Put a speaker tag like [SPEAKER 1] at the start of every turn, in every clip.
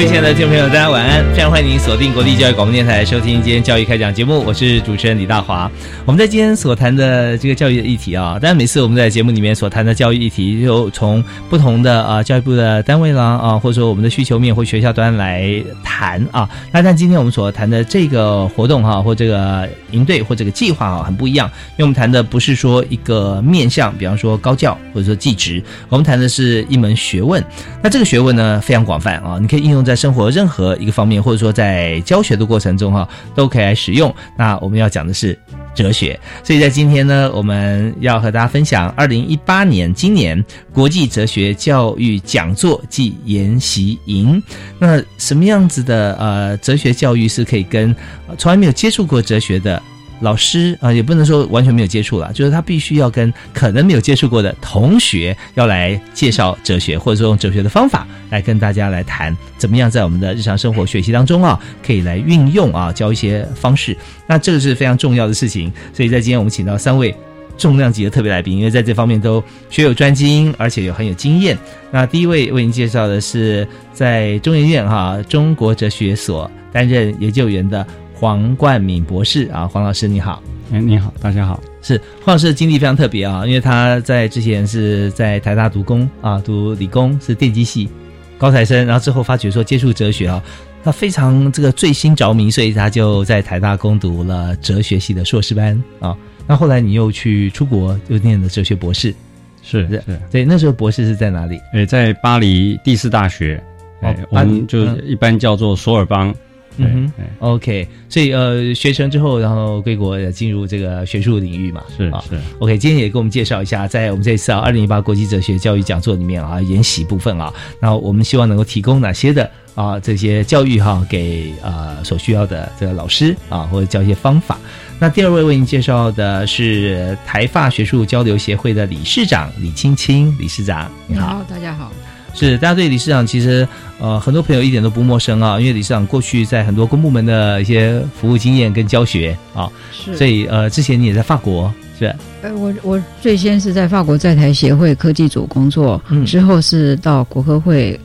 [SPEAKER 1] 各位亲爱的听众朋友，大家晚安！非常欢迎您锁定国立教育广播电台，收听今天教育开讲节目，我是主持人李大华。我们在今天所谈的这个教育的议题啊，当然每次我们在节目里面所谈的教育议题，就从不同的啊教育部的单位啦啊，或者说我们的需求面或学校端来谈啊。那但今天我们所谈的这个活动哈，或这个营队或这个计划啊，很不一样，因为我们谈的不是说一个面向，比方说高教或者说技职，我们谈的是一门学问。那这个学问呢非常广泛啊，你可以应用在在生活任何一个方面，或者说在教学的过程中哈，都可以来使用。那我们要讲的是哲学，所以在今天呢，我们要和大家分享二零一八年今年国际哲学教育讲座暨研习营。那什么样子的呃哲学教育是可以跟从来没有接触过哲学的？老师啊，也不能说完全没有接触了，就是他必须要跟可能没有接触过的同学要来介绍哲学，或者说用哲学的方法来跟大家来谈，怎么样在我们的日常生活学习当中啊，可以来运用啊，教一些方式。那这个是非常重要的事情。所以在今天我们请到三位重量级的特别来宾，因为在这方面都学有专精，而且有很有经验。那第一位为您介绍的是在中研院哈中国哲学所担任研究员的。黄冠敏博士啊，黄老师你好，
[SPEAKER 2] 哎，你好，大家好。
[SPEAKER 1] 是黄老师的经历非常特别啊，因为他在之前是在台大读工啊，读理工是电机系高材生，然后之后发觉说接触哲学啊，他非常这个醉心着迷，所以他就在台大攻读了哲学系的硕士班啊。那后来你又去出国又念了哲学博士，
[SPEAKER 2] 是是，
[SPEAKER 1] 对，那时候博士是在哪里？
[SPEAKER 2] 哎，在巴黎第四大学，哎，我们就一般叫做索尔邦。
[SPEAKER 1] 嗯哼，OK，所以呃，学成之后，然后归国进入这个学术领域嘛，
[SPEAKER 2] 是啊，是
[SPEAKER 1] OK。今天也给我们介绍一下，在我们这次啊二零一八国际哲学教育讲座里面啊研习部分啊，那我们希望能够提供哪些的啊这些教育哈给啊所需要的这个老师啊，或者教一些方法。那第二位为您介绍的是台发学术交流协会的理事长李青青理事长，
[SPEAKER 3] 你好，大家好。
[SPEAKER 1] 是，大家对理事长其实呃很多朋友一点都不陌生啊，因为理事长过去在很多公部门的一些服务经验跟教学啊，
[SPEAKER 3] 是，
[SPEAKER 1] 所以呃之前你也在法国是？
[SPEAKER 3] 呃，我我最先是在法国在台协会科技组工作，嗯，之后是到国科会，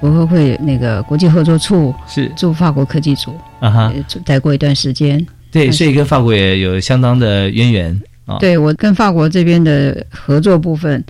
[SPEAKER 3] 国科会那个国际合作处
[SPEAKER 1] 是
[SPEAKER 3] 驻法国科技组
[SPEAKER 1] 啊哈，
[SPEAKER 3] 待过一段时间，
[SPEAKER 1] 对，所以跟法国也有相当的渊源啊。
[SPEAKER 3] 对我跟法国这边的合作部分。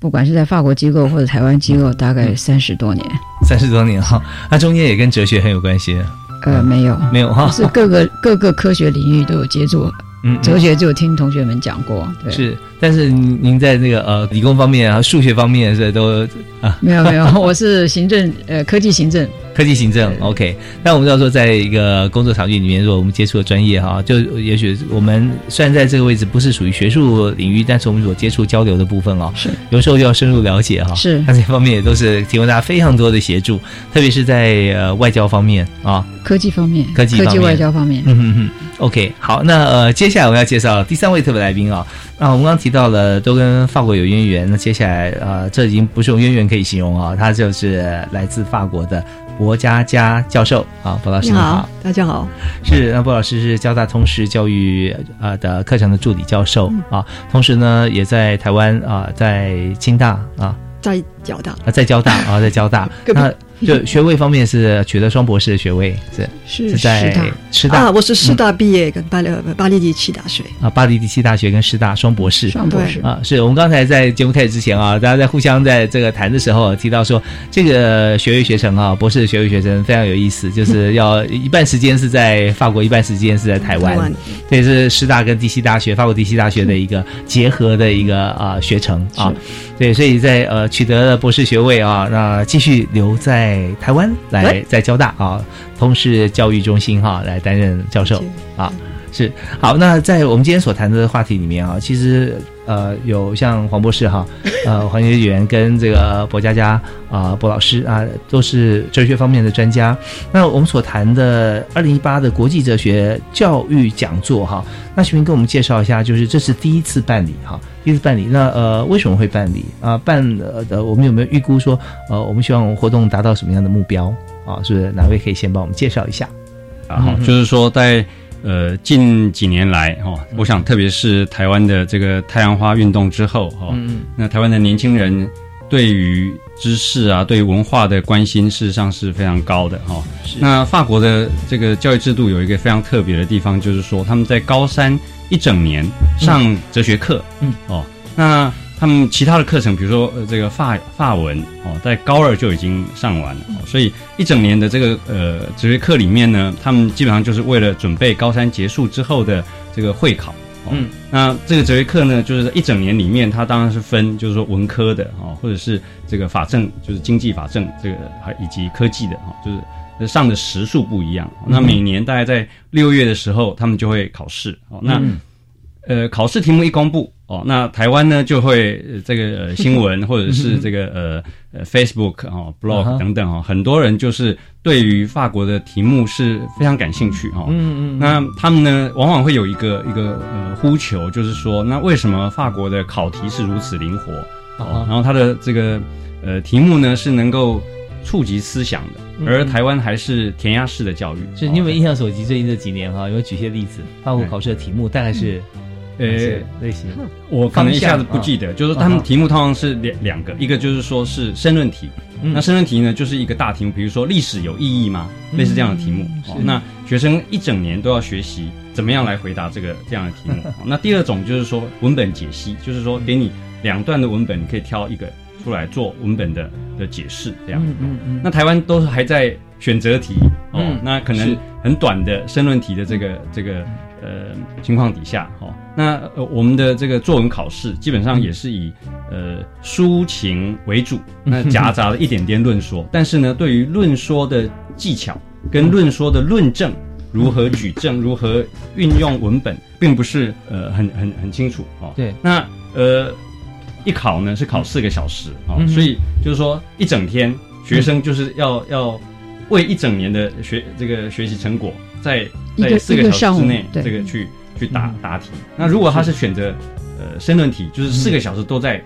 [SPEAKER 3] 不管是在法国机构或者台湾机构，大概三十多年，
[SPEAKER 1] 三十多年哈，那中间也跟哲学很有关系。
[SPEAKER 3] 呃，没有，
[SPEAKER 1] 没有哈，
[SPEAKER 3] 是各个各个科学领域都有接触。嗯，哲学就听同学们讲过，对。
[SPEAKER 1] 是，但是您您在那个呃理工方面啊，数学方面是都啊，
[SPEAKER 3] 没有没有，我是行政呃科技行政。
[SPEAKER 1] 科技行政，OK。那我们要说，在一个工作场域里面，如果我们接触的专业哈，就也许我们虽然在这个位置不是属于学术领域，但是我们所接触交流的部分哦，
[SPEAKER 3] 是
[SPEAKER 1] 有时候就要深入了解哈。
[SPEAKER 3] 是，
[SPEAKER 1] 那这方面也都是提供大家非常多的协助，特别是在呃外交方面啊，
[SPEAKER 3] 科技方面，
[SPEAKER 1] 科技
[SPEAKER 3] 科技外交方面。
[SPEAKER 1] 嗯哼哼，OK。好，那呃接下来我们要介绍第三位特别来宾啊。那我们刚刚提到了都跟法国有渊源，那接下来呃这已经不是用渊源可以形容啊，他就是来自法国的。博佳佳教授啊，博老师你好，
[SPEAKER 4] 大家好。
[SPEAKER 1] 是那博老师是交大通识教育啊的课程的助理教授啊，同时呢也在台湾啊，在清大啊，
[SPEAKER 4] 在交大
[SPEAKER 1] 啊，在交大啊，在交大。
[SPEAKER 4] 那
[SPEAKER 1] 就学位方面是取得双博士的学位，是
[SPEAKER 5] 是
[SPEAKER 1] 在师大。
[SPEAKER 5] 啊，我是师大毕业，跟巴黎巴黎第七大学。
[SPEAKER 1] 啊，巴黎第七大学跟师大双博士，
[SPEAKER 3] 双博士。
[SPEAKER 1] 啊，是我们刚才在节目开始之前啊，大家在互相在这个谈的时候提到说，这个学位学程啊，博士的学位学程非常有意思，就是要一半时间是在法国，一半时间是在台湾，这是师大跟第七大学，法国第七大学的一个结合的一个啊学程啊，对，所以在呃取得了博士学位啊，那继续留在台湾来在交大啊，通识教育中心哈来担任教授啊。是好，那在我们今天所谈的话题里面啊，其实呃有像黄博士哈，呃黄学员跟这个博佳佳啊博老师啊，都是哲学方面的专家。那我们所谈的二零一八的国际哲学教育讲座哈，那徐明跟我们介绍一下，就是这是第一次办理哈，第一次办理，那呃为什么会办理啊？办的我们有没有预估说呃我们希望活动达到什么样的目标啊？是不是哪位可以先帮我们介绍一下？
[SPEAKER 2] 啊，就是说在。呃，近几年来哈，我想特别是台湾的这个太阳花运动之后哈，那台湾的年轻人对于知识啊、对文化的关心，事实上是非常高的哈。那法国的这个教育制度有一个非常特别的地方，就是说他们在高三一整年上哲学课，嗯哦，那。他们其他的课程，比如说呃这个法法文哦，在高二就已经上完了，所以一整年的这个呃哲学课里面呢，他们基本上就是为了准备高三结束之后的这个会考。嗯，那这个哲学课呢，就是一整年里面，它当然是分，就是说文科的哦，或者是这个法政，就是经济法政这个，还以及科技的哈，就是上的时数不一样。那每年大概在六月的时候，他们就会考试。哦，那呃考试题目一公布。哦，那台湾呢就会这个新闻 或者是这个呃呃 Facebook 哦 blog 等等哦，很多人就是对于法国的题目是非常感兴趣哈。嗯嗯。那他们呢往往会有一个一个呃呼求，就是说，那为什么法国的考题是如此灵活？哦，然后它的这个呃题目呢是能够触及思想的，而台湾还是填鸭式的教育。
[SPEAKER 1] 是，你有没有印象所及最近这几年哈，有举些例子，法国考试的题目大概是？呃，类型，
[SPEAKER 2] 我可能一下子不记得，就是他们题目通常是两两个，一个就是说是申论题，那申论题呢就是一个大题目，比如说历史有意义吗？类似这样的题目，那学生一整年都要学习怎么样来回答这个这样的题目。那第二种就是说文本解析，就是说给你两段的文本，你可以挑一个出来做文本的的解释，这样。嗯嗯。那台湾都是还在选择题哦，那可能很短的申论题的这个这个。呃，情况底下，哈，那呃，我们的这个作文考试基本上也是以呃抒情为主，那夹杂了一点点论说，但是呢，对于论说的技巧跟论说的论证如何举证、如何运用文本，并不是呃很很很清楚哦。
[SPEAKER 1] 对，
[SPEAKER 2] 那呃一考呢是考四个小时啊，所以就是说一整天学生就是要要为一整年的学这个学习成果在。在四个小时之内，这个去去答答题。那如果他是选择呃申论题，就是四个小时都在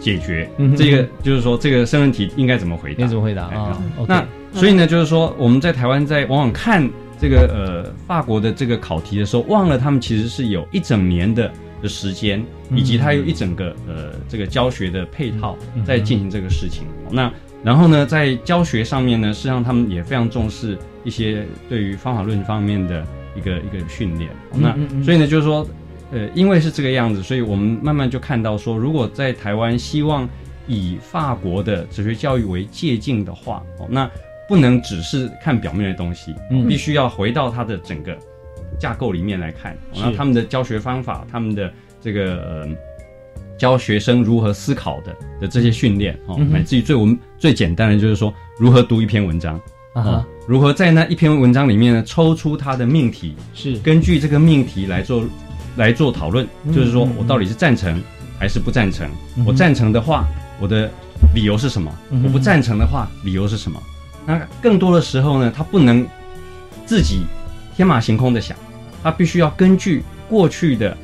[SPEAKER 2] 解决这个，就是说这个申论题应该怎么回答？
[SPEAKER 1] 怎么回答啊？
[SPEAKER 2] 那所以呢，就是说我们在台湾在往往看这个呃法国的这个考题的时候，忘了他们其实是有一整年的的时间，以及他有一整个呃这个教学的配套在进行这个事情。那然后呢，在教学上面呢，实际上他们也非常重视。一些对于方法论方面的一个一个训练，那所以呢，就是说，呃，因为是这个样子，所以我们慢慢就看到说，如果在台湾希望以法国的哲学教育为借鉴的话，哦，那不能只是看表面的东西，必须要回到它的整个架构里面来看，那他们的教学方法，他们的这个呃教学生如何思考的的这些训练，哦，乃至于最我们最简单的就是说，如何读一篇文章。啊，如何在那一篇文章里面呢，抽出它的命题，
[SPEAKER 1] 是
[SPEAKER 2] 根据这个命题来做来做讨论，就是说我到底是赞成还是不赞成？我赞成的话，我的理由是什么？我不赞成的话，理由是什么？那更多的时候呢，他不能自己天马行空的想，他必须要根据过去的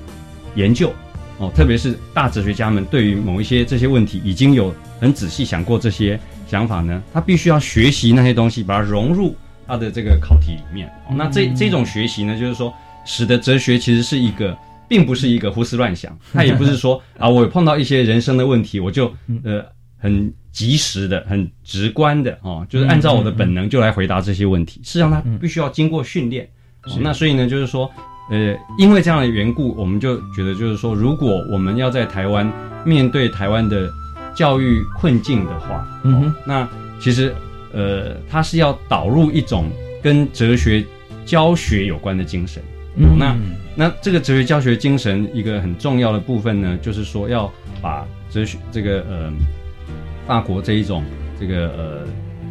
[SPEAKER 2] 研究哦，特别是大哲学家们对于某一些这些问题已经有很仔细想过这些。想法呢？他必须要学习那些东西，把它融入他的这个考题里面。那这这种学习呢，就是说，使得哲学其实是一个，并不是一个胡思乱想。他也不是说 啊，我碰到一些人生的问题，我就呃很及时的、很直观的哦，就是按照我的本能就来回答这些问题。事实上，他必须要经过训练。那所以呢，就是说，呃，因为这样的缘故，我们就觉得，就是说，如果我们要在台湾面对台湾的教育困境的话，嗯哼，那其实，呃，它是要导入一种跟哲学教学有关的精神。嗯，那那这个哲学教学精神一个很重要的部分呢，就是说要把哲学这个呃。法国这一种这个呃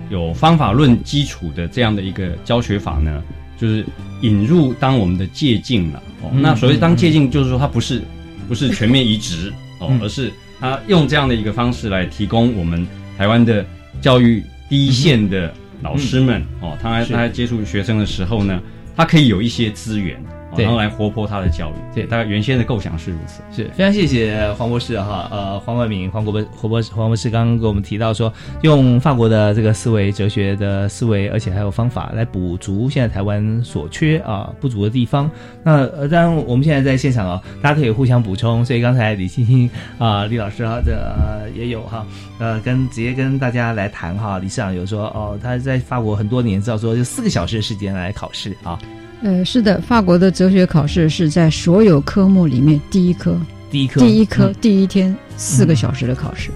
[SPEAKER 2] 有方法论基础的这样的一个教学法呢，就是引入当我们的借镜了。哦，那所谓当借镜，就是说它不是不是全面移植 哦，而是它用这样的一个方式来提供我们台湾的教育第一线的老师们哦，他他在接触学生的时候呢，他可以有一些资源。然后来活泼他的教育，对，大概原先的构想是如此。
[SPEAKER 1] 是非常谢谢黄博士哈，呃，黄万明黄国博黄博士黄博士刚刚给我们提到说，用法国的这个思维哲学的思维，而且还有方法来补足现在台湾所缺啊不足的地方。那呃，当然我们现在在现场啊，大家可以互相补充。所以刚才李欣欣啊，李老师啊，这呃也有哈，呃，跟直接跟大家来谈哈。李市长有说哦，他在法国很多年，知道说就四个小时的时间来考试啊。
[SPEAKER 3] 呃，是的，法国的哲学考试是在所有科目里面第一科，
[SPEAKER 1] 第一科，
[SPEAKER 3] 第一科，第一天四个小时的考试。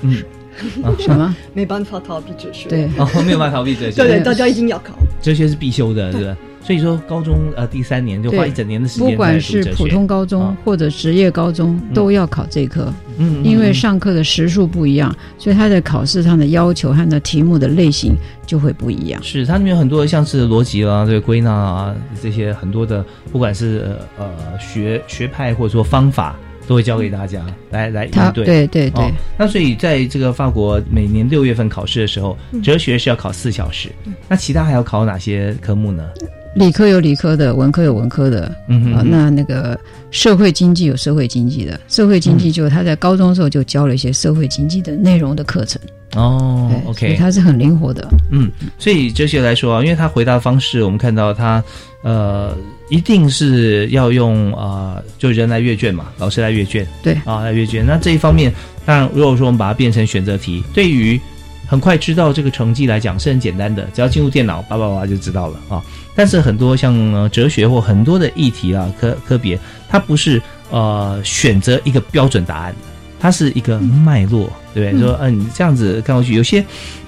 [SPEAKER 5] 嗯，
[SPEAKER 3] 什么？
[SPEAKER 5] 没办法逃避哲学。
[SPEAKER 3] 对，
[SPEAKER 1] 哦，没有办法逃避哲学。
[SPEAKER 5] 对对，大家一定要考。
[SPEAKER 1] 哲学是必修的，对吧？所以说，高中呃第三年就花一整年的时间，
[SPEAKER 3] 不管是普通高中或者职业高中，都要考这科。嗯，因为上课的时数不一样，所以他在考试上的要求和那题目的类型就会不一样。
[SPEAKER 1] 是，它里面有很多像是逻辑啊、这个归纳啊这些很多的，不管是呃学学派或者说方法，都会教给大家来来应对。
[SPEAKER 3] 对对对。
[SPEAKER 1] 那所以在这个法国每年六月份考试的时候，哲学是要考四小时，那其他还要考哪些科目呢？
[SPEAKER 3] 理科有理科的，文科有文科的，啊，那那个社会经济有社会经济的，社会经济就他在高中的时候就教了一些社会经济的内容的课程。
[SPEAKER 1] 哦，OK，
[SPEAKER 3] 他是很灵活的。
[SPEAKER 1] 嗯，所以哲学来说啊，因为他回答方式，我们看到他呃，一定是要用啊，就人来阅卷嘛，老师来阅卷，
[SPEAKER 3] 对
[SPEAKER 1] 啊，来阅卷。那这一方面，当然如果说我们把它变成选择题，对于很快知道这个成绩来讲是很简单的，只要进入电脑叭叭叭就知道了啊。但是很多像哲学或很多的议题啊科科别，它不是呃选择一个标准答案，它是一个脉络，对不对？说嗯，你这样子看过去，有些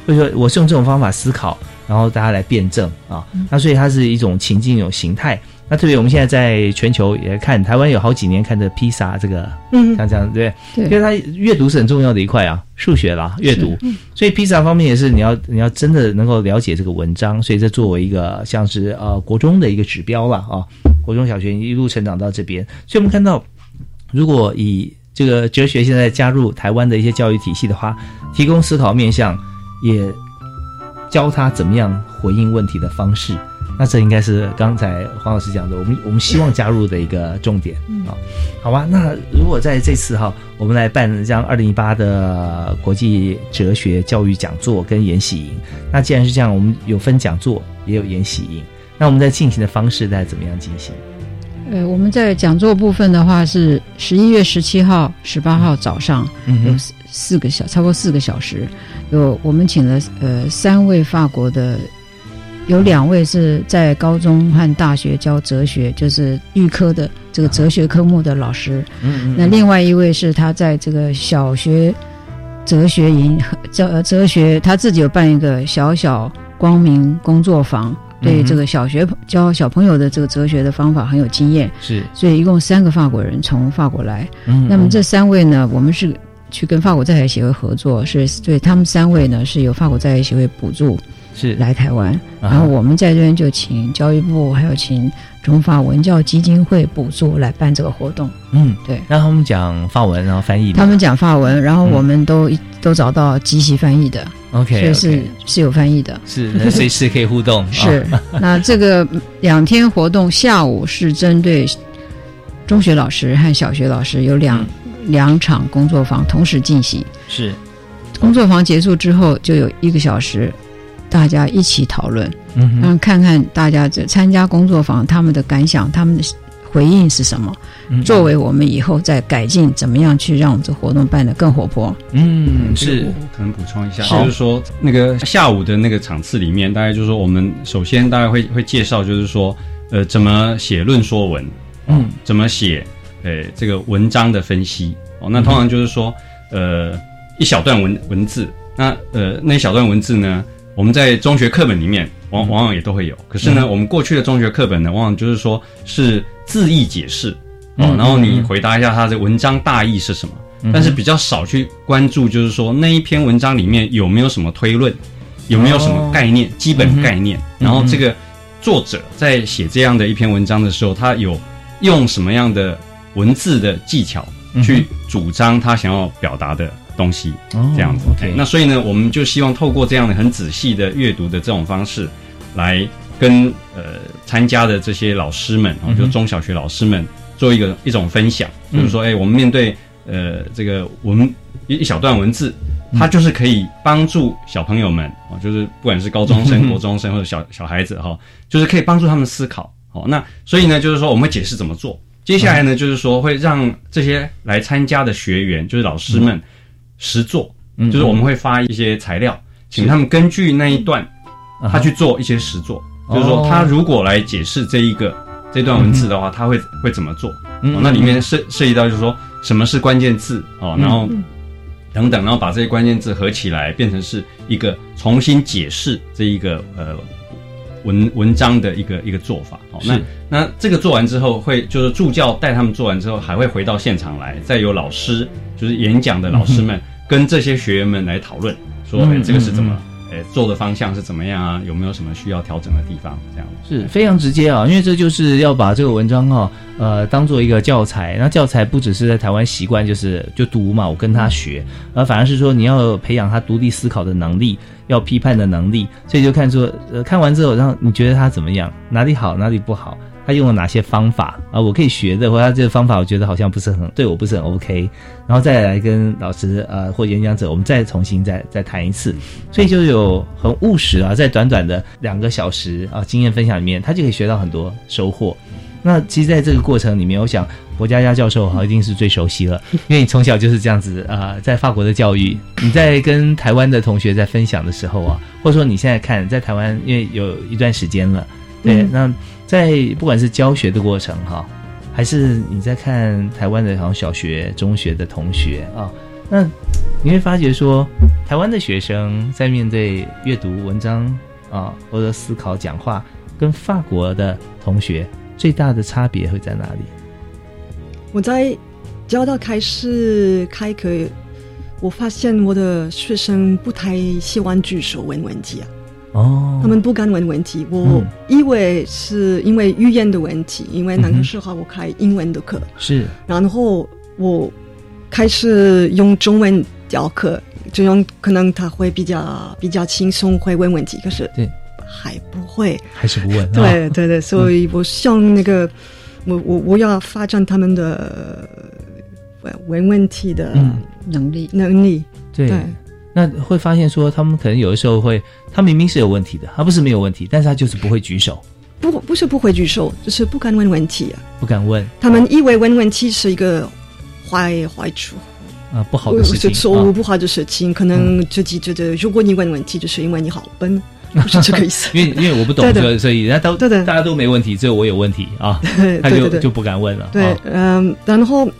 [SPEAKER 1] 会说我是用这种方法思考，然后大家来辩证啊。那所以它是一种情境，一种形态。那特别我们现在在全球也看台湾有好几年看的披萨这个，嗯，像这样对，因为它阅读是很重要的一块啊，数学啦阅读，所以披萨方面也是你要你要真的能够了解这个文章，所以这作为一个像是呃国中的一个指标了啊，国中小学一路成长到这边，所以我们看到如果以这个哲学现在加入台湾的一些教育体系的话，提供思考面向，也教他怎么样回应问题的方式。那这应该是刚才黄老师讲的，我们我们希望加入的一个重点啊，好吧？那如果在这次哈，我们来办这样二零一八的国际哲学教育讲座跟研习营，那既然是这样，我们有分讲座也有研习营，那我们在进行的方式在怎么样进行？
[SPEAKER 3] 呃，我们在讲座部分的话是十一月十七号、十八号早上有四四个小，差不多四个小时，有我们请了呃三位法国的。有两位是在高中和大学教哲学，就是预科的这个哲学科目的老师。嗯，那另外一位是他在这个小学哲学营哲哲学，他自己有办一个小小光明工作坊，对这个小学教小朋友的这个哲学的方法很有经验。
[SPEAKER 1] 是，
[SPEAKER 3] 所以一共三个法国人从法国来。嗯，那么这三位呢，我们是去跟法国在台协会合作，是对他们三位呢是由法国在台协会补助。
[SPEAKER 1] 是
[SPEAKER 3] 来台湾，然后我们在这边就请教育部，还有请中法文教基金会补助来办这个活动。
[SPEAKER 1] 嗯，
[SPEAKER 3] 对，
[SPEAKER 1] 让他们讲法文，然后翻译。
[SPEAKER 3] 他们讲法文，然后我们都都找到机器翻译的。
[SPEAKER 1] OK，
[SPEAKER 3] 所以是是有翻译的，
[SPEAKER 1] 是随时可以互动。
[SPEAKER 3] 是，那这个两天活动，下午是针对中学老师和小学老师有两两场工作坊同时进行。
[SPEAKER 1] 是，
[SPEAKER 3] 工作坊结束之后就有一个小时。大家一起讨论，嗯，看看大家这参加工作坊他们的感想，他们的回应是什么，作为我们以后再改进，怎么样去让我们这活动办得更活泼？
[SPEAKER 1] 嗯，是。
[SPEAKER 2] 可能补充一下，就是说那个下午的那个场次里面，大概就是说我们首先大概会会介绍，就是说呃怎么写论说文，嗯，怎么写呃这个文章的分析。哦，那通常就是说呃一小段文文字，那呃那一小段文字呢，我们在中学课本里面。往往往也都会有，可是呢，我们过去的中学课本呢，往往就是说是字义解释哦，然后你回答一下它的文章大意是什么，但是比较少去关注，就是说那一篇文章里面有没有什么推论，有没有什么概念、基本概念，然后这个作者在写这样的一篇文章的时候，他有用什么样的文字的技巧去主张他想要表达的。东西这样子，那所以呢，我们就希望透过这样的很仔细的阅读的这种方式，来跟呃参加的这些老师们哦，就中小学老师们做一个一种分享，就是说，哎，我们面对呃这个文一一小段文字，它就是可以帮助小朋友们啊，就是不管是高中生、国中生或者小小孩子哈，就是可以帮助他们思考。好，那所以呢，就是说我们会解释怎么做。接下来呢，就是说会让这些来参加的学员，就是老师们。实作，就是我们会发一些材料，请他们根据那一段，他去做一些实作。就是说，他如果来解释这一个这段文字的话，他会会怎么做？哦那里面涉涉及到就是说，什么是关键字哦，然后等等，然后把这些关键字合起来，变成是一个重新解释这一个呃文文章的一个一个做法。哦，那那这个做完之后，会就是助教带他们做完之后，还会回到现场来，再由老师就是演讲的老师们。跟这些学员们来讨论，说哎，这个是怎么，哎，做的方向是怎么样啊？有没有什么需要调整的地方？这样
[SPEAKER 1] 是非常直接啊，因为这就是要把这个文章哈，呃，当做一个教材。那教材不只是在台湾习惯，就是就读嘛，我跟他学，而反而是说你要培养他独立思考的能力，要批判的能力。所以就看出，呃，看完之后，让你觉得他怎么样，哪里好，哪里不好。他用了哪些方法啊？我可以学的，或他这个方法，我觉得好像不是很对我，不是很 OK。然后再来跟老师呃或演讲者，我们再重新再再谈一次。所以就有很务实啊，在短短的两个小时啊经验分享里面，他就可以学到很多收获。那其实在这个过程里面，我想博佳佳教授哈一定是最熟悉了，因为你从小就是这样子啊，在法国的教育，你在跟台湾的同学在分享的时候啊，或者说你现在看在台湾，因为有一段时间了，对那。在不管是教学的过程哈，还是你在看台湾的好像小学、中学的同学啊，那你会发觉说，台湾的学生在面对阅读文章啊，或者思考讲话，跟法国的同学最大的差别会在哪里？
[SPEAKER 5] 我在教到开始开课，我发现我的学生不太喜欢举手问问题啊。
[SPEAKER 1] 哦，
[SPEAKER 5] 他们不敢问问题，我以为是因为语言的问题，因为那个时候我开英文的课，
[SPEAKER 1] 是，
[SPEAKER 5] 然后我开始用中文教课，这样可能他会比较比较轻松，会问问题，可是
[SPEAKER 1] 对。
[SPEAKER 5] 还不会，
[SPEAKER 1] 还是不问，
[SPEAKER 5] 对对对，所以我想那个我我我要发展他们的问问题的
[SPEAKER 3] 能力。
[SPEAKER 5] 能力，
[SPEAKER 1] 对。那会发现说，他们可能有的时候会，他明明是有问题的，他不是没有问题，但是他就是不会举手，
[SPEAKER 5] 不不是不会举手，就是不敢问问题啊，
[SPEAKER 1] 不敢问。
[SPEAKER 5] 他们以为问问题是一个坏坏处
[SPEAKER 1] 啊，不好的事情，
[SPEAKER 5] 错误不好的事情，可能自己觉得，如果你问问题，就是因为你好笨，不是这个意思。
[SPEAKER 1] 因为因为我不懂，所以所以人家都对对，大家都没问题，只有我有问题啊，他就就不敢问了。
[SPEAKER 5] 对，嗯，然后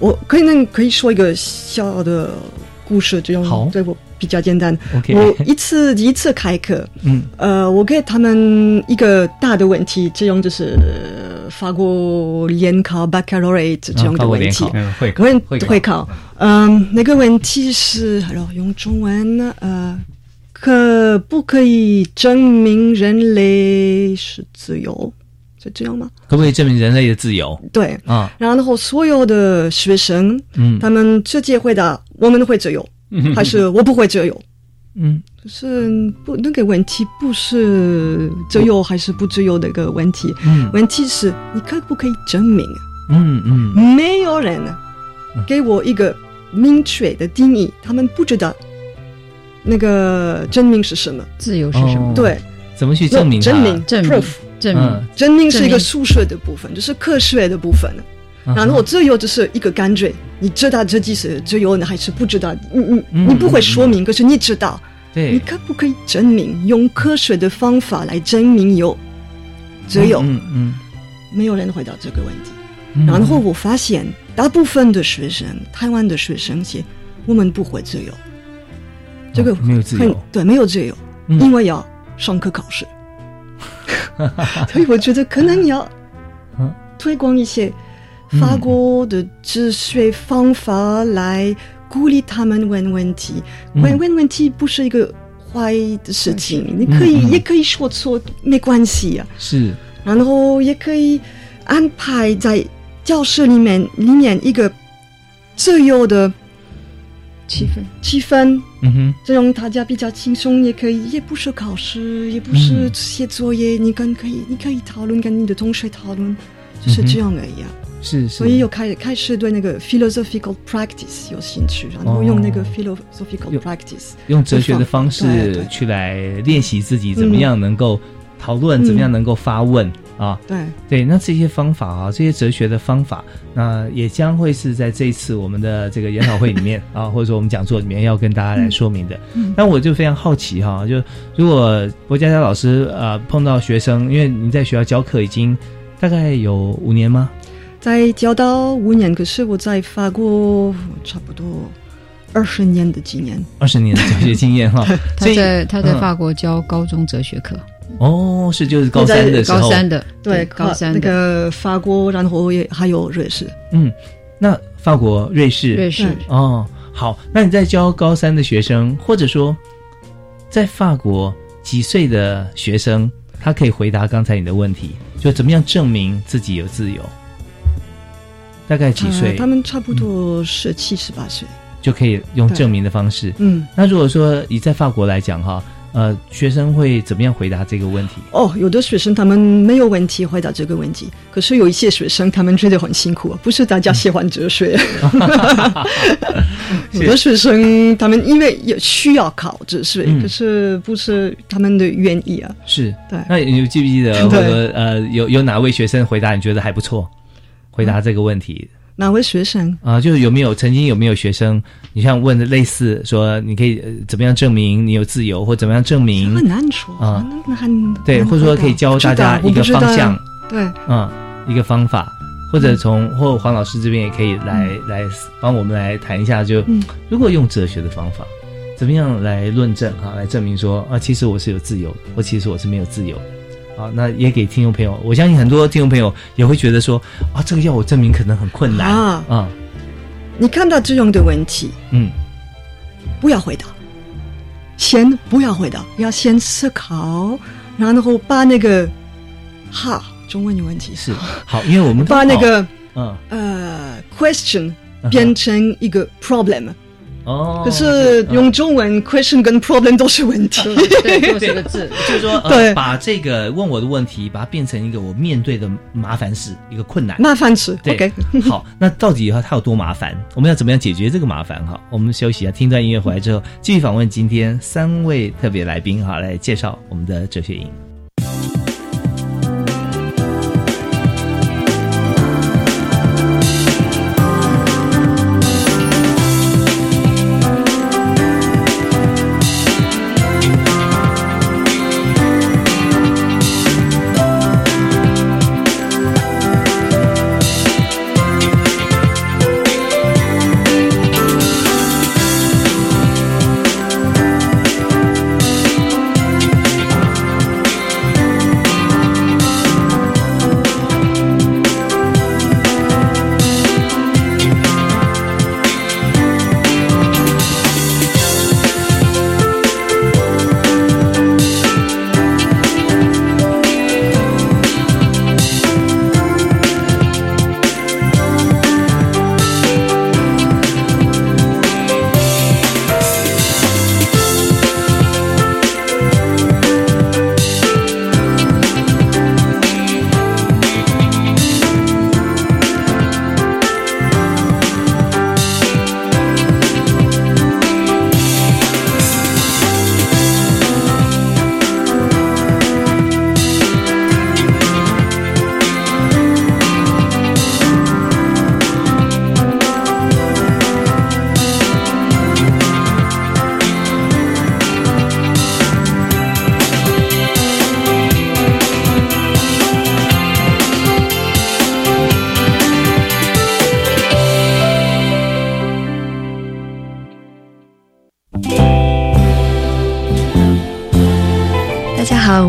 [SPEAKER 5] 我可以能可以说一个小的。故事这样对我比较简单。我一次一次开课，嗯，呃，我给他们一个大的问题，这样就是法国联考 baccalaureate 这样的问题，
[SPEAKER 1] 会
[SPEAKER 5] 会会考。嗯，那个问题是，用中文呢，呃，可不可以证明人类是自由？是这样吗？
[SPEAKER 1] 可不可以证明人类的自由？
[SPEAKER 5] 对啊，然后所有的学生，嗯，他们直接回答。我们会自由，还是我不会自由？嗯，是不那个问题不是自由还是不自由的一个问题。嗯，问题是你可不可以证明？嗯嗯，没有人给我一个明确的定义，他们不知道那个证明是什么，
[SPEAKER 3] 自由是什么？
[SPEAKER 5] 对，
[SPEAKER 1] 怎么去证明？
[SPEAKER 5] 证明，证明，
[SPEAKER 3] 证明
[SPEAKER 5] 证明是一个数学的部分，就是科学的部分。然后自由就是一个感觉，你知道这几是自由，你还是不知道？你你你不会说明，可是你知道。
[SPEAKER 1] 对，
[SPEAKER 5] 你可不可以证明用科学的方法来证明有自由？
[SPEAKER 1] 嗯嗯，
[SPEAKER 5] 没有人回答这个问题。然后我发现，大部分的学生，台湾的学生写，我们不会自由。这个
[SPEAKER 1] 没有自由，
[SPEAKER 5] 对，没有自由，因为要上课考试。所以我觉得可能要推广一些法国的治学方法来。鼓励他们问问题，问问问题不是一个坏的事情，你可以也可以说错，没关系啊。
[SPEAKER 1] 是，
[SPEAKER 5] 然后也可以安排在教室里面里面一个自由的
[SPEAKER 3] 气氛，
[SPEAKER 5] 气氛，
[SPEAKER 1] 嗯哼，
[SPEAKER 5] 这种大家比较轻松，也可以，也不是考试，也不是写作业，你跟可以，你可以讨论，跟你的同学讨论，就是这样而已啊。
[SPEAKER 1] 是，
[SPEAKER 5] 所以又开开始对那个 philosophical practice 有兴趣，然后用那个 philosophical practice，
[SPEAKER 1] 用哲学的方式去来练习自己怎么样能够讨论，怎么样能够发问啊？
[SPEAKER 5] 对
[SPEAKER 1] 对，那这些方法啊，这些哲学的方法，那也将会是在这一次我们的这个研讨会里面 啊，或者说我们讲座里面要跟大家来说明的。那我就非常好奇哈，就如果博佳佳老师呃碰到学生，因为你在学校教课已经大概有五年吗？
[SPEAKER 5] 在教到五年，可是我在法国差不多二十年的经验，
[SPEAKER 1] 二十年的教学经验哈。
[SPEAKER 3] 他在他在法国教高中哲学课。
[SPEAKER 1] 哦，是就是高三的时候，
[SPEAKER 3] 高三的
[SPEAKER 5] 对
[SPEAKER 3] 高三
[SPEAKER 5] 那个法国，然后也还有瑞士。
[SPEAKER 1] 嗯，那法国、瑞士、
[SPEAKER 3] 瑞士
[SPEAKER 1] 哦，好。那你在教高三的学生，或者说在法国几岁的学生，他可以回答刚才你的问题，就怎么样证明自己有自由？大概几岁？
[SPEAKER 5] 他们差不多十七、十八岁
[SPEAKER 1] 就可以用证明的方式。
[SPEAKER 5] 嗯，
[SPEAKER 1] 那如果说以在法国来讲哈，呃，学生会怎么样回答这个问题？
[SPEAKER 5] 哦，有的学生他们没有问题回答这个问题，可是有一些学生他们觉得很辛苦，不是大家喜欢哲学。有的学生他们因为也需要考哲学，可是不是他们的愿意啊。
[SPEAKER 1] 是
[SPEAKER 5] 对。
[SPEAKER 1] 那你记不记得，或者呃，有有哪位学生回答你觉得还不错？回答这个问题，
[SPEAKER 5] 哪位学生
[SPEAKER 1] 啊？就是有没有曾经有没有学生？你像问的类似说，你可以怎么样证明你有自由，或怎么样证明？
[SPEAKER 5] 很难说啊，那很
[SPEAKER 1] 对，或者说可以教大家一个方向，
[SPEAKER 5] 对，
[SPEAKER 1] 嗯，一个方法，或者从或黄老师这边也可以来来帮我们来谈一下，就如果用哲学的方法，怎么样来论证啊？来证明说啊，其实我是有自由，或其实我是没有自由。啊，那也给听众朋友，我相信很多听众朋友也会觉得说，啊，这个要我证明可能很困难啊。啊，
[SPEAKER 5] 你看到这样的问题，
[SPEAKER 1] 嗯，
[SPEAKER 5] 不要回答，先不要回答，要先思考，然后把那个哈，中文有问题。
[SPEAKER 1] 是好，因为我们
[SPEAKER 5] 把那个
[SPEAKER 1] 嗯。
[SPEAKER 5] 呃 question 变成一个 problem。
[SPEAKER 1] 哦，
[SPEAKER 5] 可是用中文 question 跟 problem 都是问题，
[SPEAKER 3] 对，这个字
[SPEAKER 1] 就是说，
[SPEAKER 5] 对，
[SPEAKER 1] 把这个问我的问题，把它变成一个我面对的麻烦事，一个困难，
[SPEAKER 5] 麻烦事。
[SPEAKER 1] OK，好，那到底它它有多麻烦？我们要怎么样解决这个麻烦？哈，我们休息一下，听段音乐回来之后，继续访问今天三位特别来宾，哈，来介绍我们的哲学营。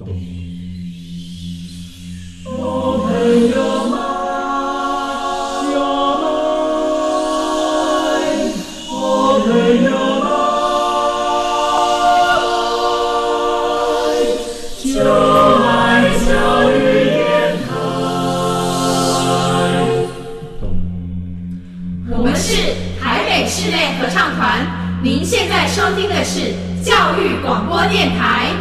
[SPEAKER 6] 我们是台北室内合唱团，您现在收听的是教育广播电台。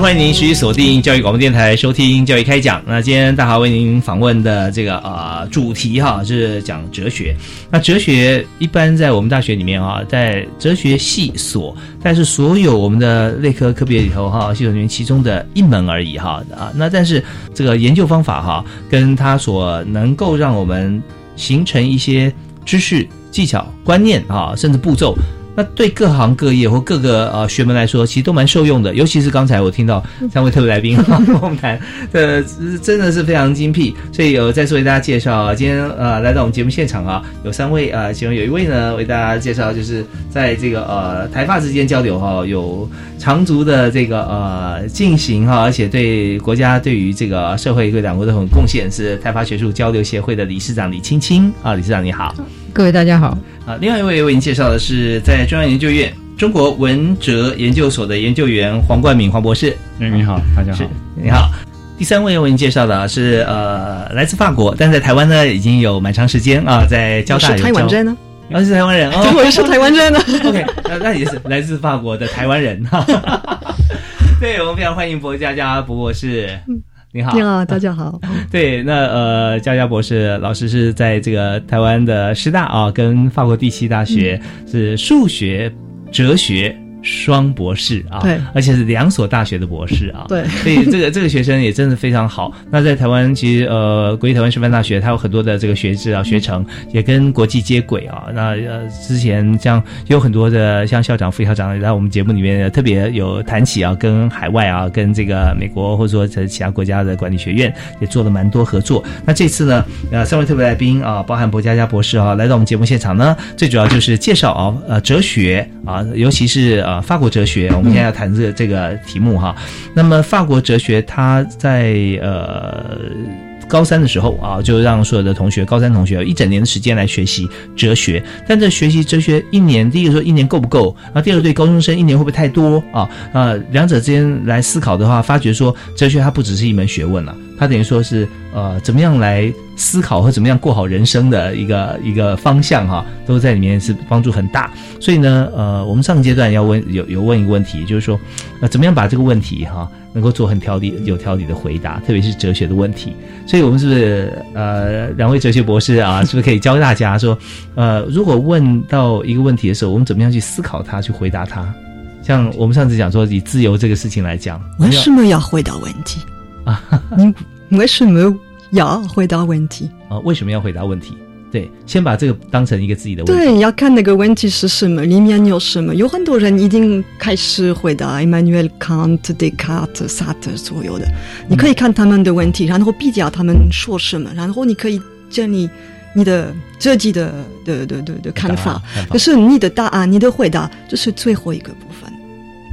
[SPEAKER 1] 欢迎您持续锁定教育广播电台，收听教育开讲。那今天大华为您访问的这个呃主题哈，是讲哲学。那哲学一般在我们大学里面啊，在哲学系所，但是所有我们的类科科别里头哈，系统里面其中的一门而已哈啊。那但是这个研究方法哈，跟它所能够让我们形成一些知识、技巧、观念啊，甚至步骤。那对各行各业或各个呃学门来说，其实都蛮受用的。尤其是刚才我听到三位特别来宾跟 我们谈，呃，真的是非常精辟。所以有再次为大家介绍啊，今天呃来到我们节目现场啊，有三位啊，其中有一位呢为大家介绍，就是在这个呃台发之间交流哈，有长足的这个呃进行哈，而且对国家对于这个社会对两国都很贡献，是台发学术交流协会的理事长李青青啊，理事长你好。
[SPEAKER 3] 各位大家好
[SPEAKER 1] 啊！另外一位为您介绍的是在中央研究院中国文哲研究所的研究员黄冠敏黄博士。
[SPEAKER 2] 哎，你好，大家好，
[SPEAKER 1] 你好。第三位为您介绍的是呃，来自法国，但在台湾呢已经有蛮长时间啊，在交大。
[SPEAKER 5] 是台湾人呢？
[SPEAKER 1] 哦，是台湾人哦，
[SPEAKER 5] 我也是台湾人呢。
[SPEAKER 1] OK，那那也是来自法国的台湾人哈。对我们非常欢迎博佳佳博士。你好，
[SPEAKER 5] 你好，大家好。
[SPEAKER 1] 对，那呃，佳佳博士老师是在这个台湾的师大啊，跟法国第七大学是数学、哲学。双博士啊，
[SPEAKER 5] 对，
[SPEAKER 1] 而且是两所大学的博士啊，
[SPEAKER 5] 对，
[SPEAKER 1] 所以这个这个学生也真的非常好。那在台湾，其实呃，国立台湾师范大学它有很多的这个学制啊、学程，也跟国际接轨啊。那呃，之前像有很多的像校长、副校长在我们节目里面特别有谈起啊，跟海外啊，跟这个美国或者说在其他国家的管理学院也做了蛮多合作。那这次呢，呃，三位特别来宾啊，包含博佳佳博士啊，来到我们节目现场呢，最主要就是介绍啊，呃，哲学啊，尤其是呃。法国哲学，我们现在要谈这这个题目哈。那么，法国哲学它在呃高三的时候啊，就让所有的同学，高三同学有一整年的时间来学习哲学。但这学习哲学一年，第一个说一年够不够？啊，第二个对高中生一年会不会太多啊？呃，两者之间来思考的话，发觉说哲学它不只是一门学问了。它等于说是呃，怎么样来思考和怎么样过好人生的一个一个方向哈，都在里面是帮助很大。所以呢，呃，我们上个阶段要问有有问一个问题，就是说，呃，怎么样把这个问题哈能够做很条理有条理的回答，特别是哲学的问题。所以我们是不是呃两位哲学博士啊，是不是可以教大家说，呃，如果问到一个问题的时候，我们怎么样去思考它，去回答它？像我们上次讲说，以自由这个事情来讲，
[SPEAKER 5] 为什么要回答问题啊？你为什么要回答问题
[SPEAKER 1] 啊？为什么要回答问题？对，先把这个当成一个自己的问题。
[SPEAKER 5] 对，要看那个问题是什么，里面有什么。有很多人已经开始回答 Emmanuel Kant、Descartes、萨特所有的。你可以看他们的问题，然后比较他们说什么，然后你可以建立你的自己的的的的的看法。可是你的答案、你的回答，这是最后一个部分。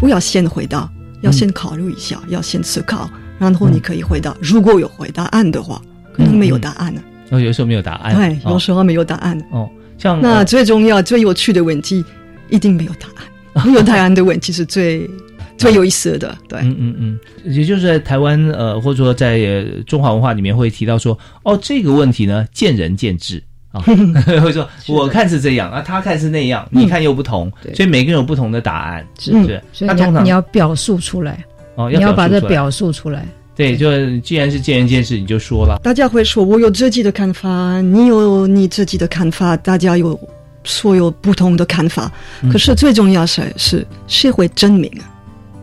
[SPEAKER 5] 不要先回答，要先考虑一下，要先思考，然后你可以回答。如果有回答案的话，可能没有答案呢。
[SPEAKER 1] 哦，有时候没有答案。
[SPEAKER 5] 对，有时候没有答案。
[SPEAKER 1] 哦，像
[SPEAKER 5] 那最重要、最有趣的问题，一定没有答案。没有答案的问题是最最有意思的。对，
[SPEAKER 1] 嗯嗯嗯，也就是在台湾呃，或者说在中华文化里面会提到说，哦，这个问题呢，见仁见智啊，会说我看是这样啊，他看是那样，你看又不同，所以每个人有不同的答案，是不是？
[SPEAKER 3] 所以你要你要表述出来，
[SPEAKER 1] 哦，
[SPEAKER 3] 你要把这表述出来。
[SPEAKER 1] 对，就既然是见仁见智，你就说了。
[SPEAKER 5] 大家会说，我有自己的看法，你有你自己的看法，大家有所有不同的看法。可是最重要是是谁会证明啊？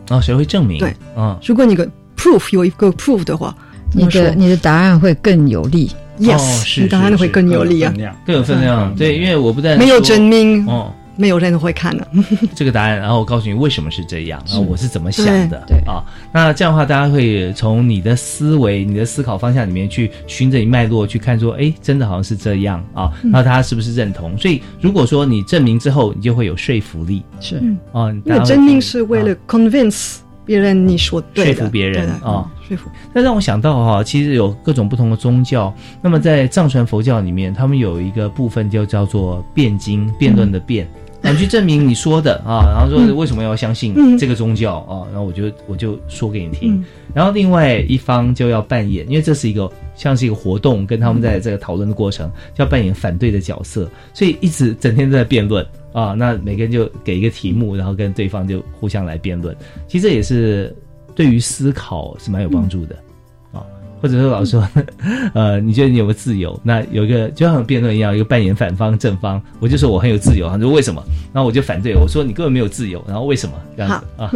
[SPEAKER 1] 哦，谁会证明？
[SPEAKER 5] 对，嗯，如果你个 proof 有一个 proof 的话，
[SPEAKER 3] 你的你的答案会更有力。
[SPEAKER 5] Yes，你答案会更有力啊，
[SPEAKER 1] 更有分量。对，因为我不但
[SPEAKER 5] 没有证明哦。没有人会看的
[SPEAKER 1] 这个答案，然后我告诉你为什么是这样，然后我是怎么想的啊？那这样的话，大家会从你的思维、你的思考方向里面去循着你脉络去看，说，哎，真的好像是这样啊？然后大家是不是认同？所以，如果说你证明之后，你就会有说服力，
[SPEAKER 3] 是
[SPEAKER 5] 啊，因为证明是为了 convince 别人你说对
[SPEAKER 1] 说服别人啊，
[SPEAKER 5] 说服。
[SPEAKER 1] 那让我想到哈，其实有各种不同的宗教，那么在藏传佛教里面，他们有一个部分就叫做辩经，辩论的辩。你去证明你说的啊，然后说为什么要相信这个宗教啊？然后我就我就说给你听。然后另外一方就要扮演，因为这是一个像是一个活动，跟他们在这个讨论的过程，就要扮演反对的角色，所以一直整天都在辩论啊。那每个人就给一个题目，然后跟对方就互相来辩论。其实这也是对于思考是蛮有帮助的。或者说，老师说，呃，你觉得你有没有自由？那有一个就像辩论一样，一个扮演反方、正方，我就说我很有自由。他说为什么？然后我就反对，我说你根本没有自由。然后为什么这样子啊？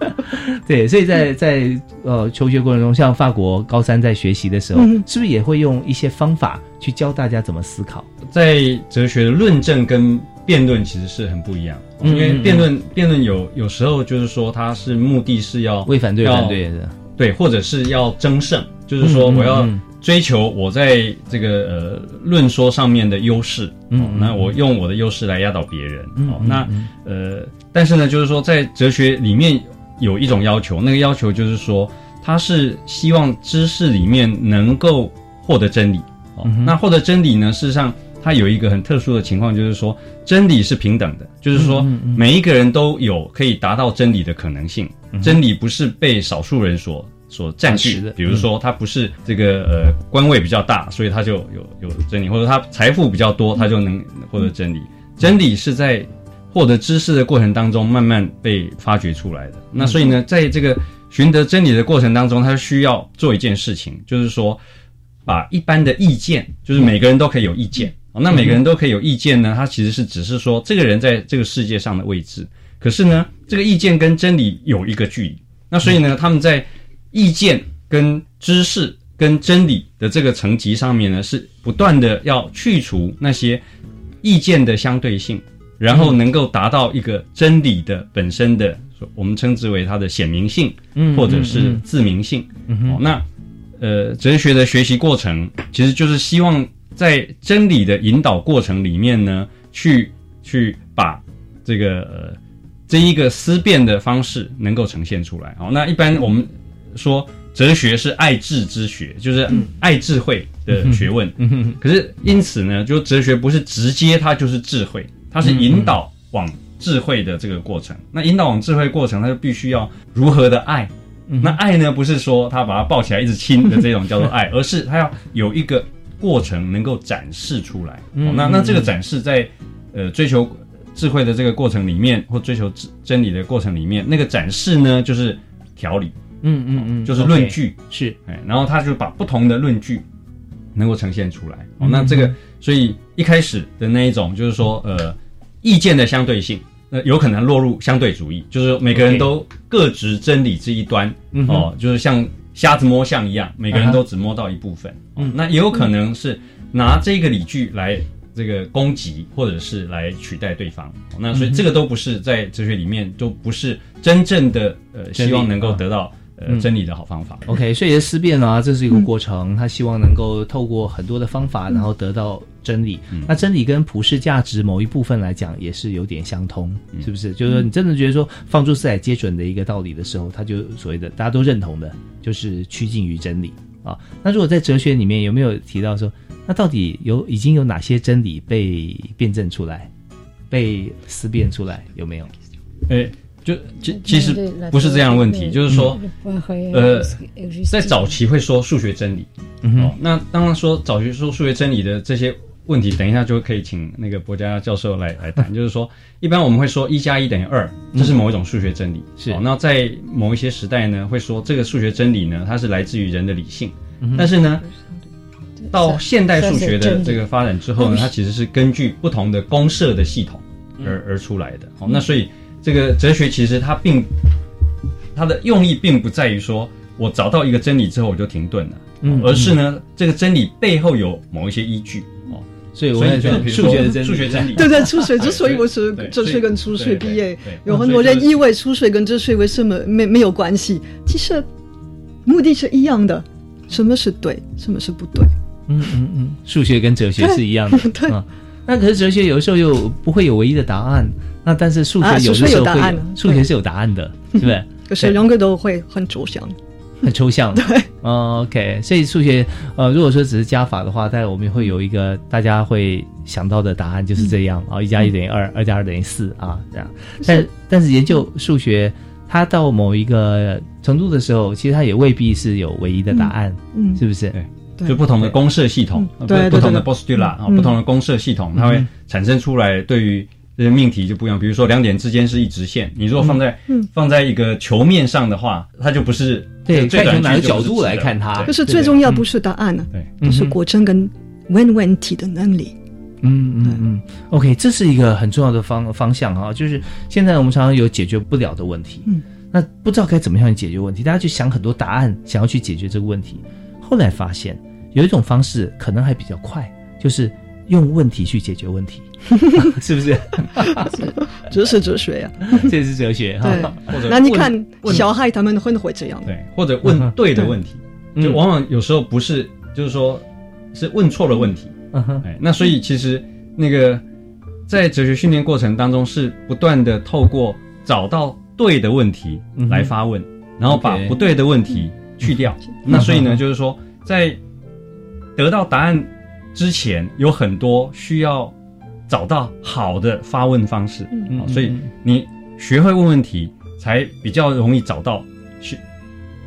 [SPEAKER 1] 对，所以在在呃求学过程中，像法国高三在学习的时候，是不是也会用一些方法去教大家怎么思考？
[SPEAKER 2] 在哲学的论证跟辩论其实是很不一样，因为辩论辩论有有时候就是说它是目的是要
[SPEAKER 1] 为反对反对的，
[SPEAKER 2] 对，或者是要争胜。就是说，我要追求我在这个呃论说上面的优势，嗯，那我用我的优势来压倒别人，哦，那呃，但是呢，就是说，在哲学里面有一种要求，那个要求就是说，他是希望知识里面能够获得真理，哦，那获得真理呢，事实上它有一个很特殊的情况，就是说真理是平等的，就是说每一个人都有可以达到真理的可能性，真理不是被少数人所。所占据的，比如说他不是这个呃官位比较大，所以他就有有真理，或者他财富比较多，他就能获得真理。真理是在获得知识的过程当中慢慢被发掘出来的。那所以呢，在这个寻得真理的过程当中，他需要做一件事情，就是说把一般的意见，就是每个人都可以有意见。那每个人都可以有意见呢，他其实是只是说这个人在这个世界上的位置。可是呢，这个意见跟真理有一个距离。那所以呢，他们在意见跟知识跟真理的这个层级上面呢，是不断的要去除那些意见的相对性，然后能够达到一个真理的本身的，我们称之为它的显明性，或者是自明性。哦，那呃，哲学的学习过程其实就是希望在真理的引导过程里面呢，去去把这个呃这一个思辨的方式能够呈现出来。好，那一般我们。说哲学是爱智之学，就是爱智慧的学问。可是因此呢，就哲学不是直接它就是智慧，它是引导往智慧的这个过程。那引导往智慧过程，它就必须要如何的爱。那爱呢，不是说他把它抱起来一直亲的这种叫做爱，而是他要有一个过程能够展示出来。那那这个展示在呃追求智慧的这个过程里面，或追求真真理的过程里面，那个展示呢，就是条理。
[SPEAKER 1] 嗯嗯嗯，
[SPEAKER 2] 就是论据
[SPEAKER 1] 是，
[SPEAKER 2] 哎，然后他就把不同的论据能够呈现出来。哦，那这个，所以一开始的那一种，就是说，呃，意见的相对性，那有可能落入相对主义，就是每个人都各执真理这一端。哦，就是像瞎子摸象一样，每个人都只摸到一部分。嗯，那也有可能是拿这个理据来这个攻击，或者是来取代对方。那所以这个都不是在哲学里面都不是真正的呃，希望能够得到。呃，真理的好方法。
[SPEAKER 1] OK，所以思辨啊，这是一个过程。他希望能够透过很多的方法，然后得到真理。那真理跟普世价值某一部分来讲，也是有点相通，是不是？就是说，你真的觉得说放诸四海皆准的一个道理的时候，他就所谓的大家都认同的，就是趋近于真理啊。那如果在哲学里面有没有提到说，那到底有已经有哪些真理被辩证出来，被思辨出来？有没有？
[SPEAKER 2] 诶。就其其实不是这样的问题，就是说，呃，在早期会说数学真理，哦，那当然说早期说数学真理的这些问题，等一下就可以请那个博家教授来来谈。就是说，一般我们会说一加一等于二，这是某一种数学真理。
[SPEAKER 1] 是，
[SPEAKER 2] 那在某一些时代呢，会说这个数学真理呢，它是来自于人的理性。但是呢，到现代数学的这个发展之后呢，它其实是根据不同的公社的系统而而出来的。好，那所以。这个哲学其实它并它的用意并不在于说我找到一个真理之后我就停顿了，嗯，而是呢这个真理背后有某一些依据哦，
[SPEAKER 1] 所以我也觉得数学的真
[SPEAKER 2] 数学真理。
[SPEAKER 5] 对对，数学之所以我是哲学跟数学毕业，有很多人以为数学跟哲学为什么没没有关系，其实目的是一样的，什么是对，什么是不对，
[SPEAKER 1] 嗯嗯嗯，数学跟哲学是一样的，
[SPEAKER 5] 对，
[SPEAKER 1] 那可是哲学有的时候又不会有唯一的答案。那但是数学有的时候会，数学是有答案的，是不是？
[SPEAKER 5] 可是两个都会很抽象，
[SPEAKER 1] 很抽象。
[SPEAKER 5] 对
[SPEAKER 1] ，OK。所以数学，呃，如果说只是加法的话，但我们会有一个大家会想到的答案就是这样啊，一加一等于二，二加二等于四啊，这样。但但是研究数学，它到某一个程度的时候，其实它也未必是有唯一的答案，嗯，是不是？
[SPEAKER 2] 对，就不同的公式系统，
[SPEAKER 5] 对，
[SPEAKER 2] 不同的 postula 啊，不同的公式系统，它会产生出来对于。这些命题就不一样，比如说两点之间是一直线，你如果放在放在一个球面上的话，它就不是
[SPEAKER 1] 对。再从哪个角度来看它？
[SPEAKER 5] 就是最重要不是答案呢，对，就是果真跟问问题的能力。
[SPEAKER 1] 嗯嗯嗯，OK，这是一个很重要的方方向啊，就是现在我们常常有解决不了的问题，嗯，那不知道该怎么样去解决问题，大家去想很多答案，想要去解决这个问题，后来发现有一种方式可能还比较快，就是用问题去解决问题。是不是？
[SPEAKER 5] 这是哲学呀，
[SPEAKER 1] 这是哲学哈。
[SPEAKER 5] 那你看小孩他们会不会这样？
[SPEAKER 2] 对，或者问对的问题，就往往有时候不是，就是说是问错了问题。哎，那所以其实那个在哲学训练过程当中，是不断的透过找到对的问题来发问，然后把不对的问题去掉。那所以呢，就是说在得到答案之前，有很多需要。找到好的发问方式，所以你学会问问题，才比较容易找到去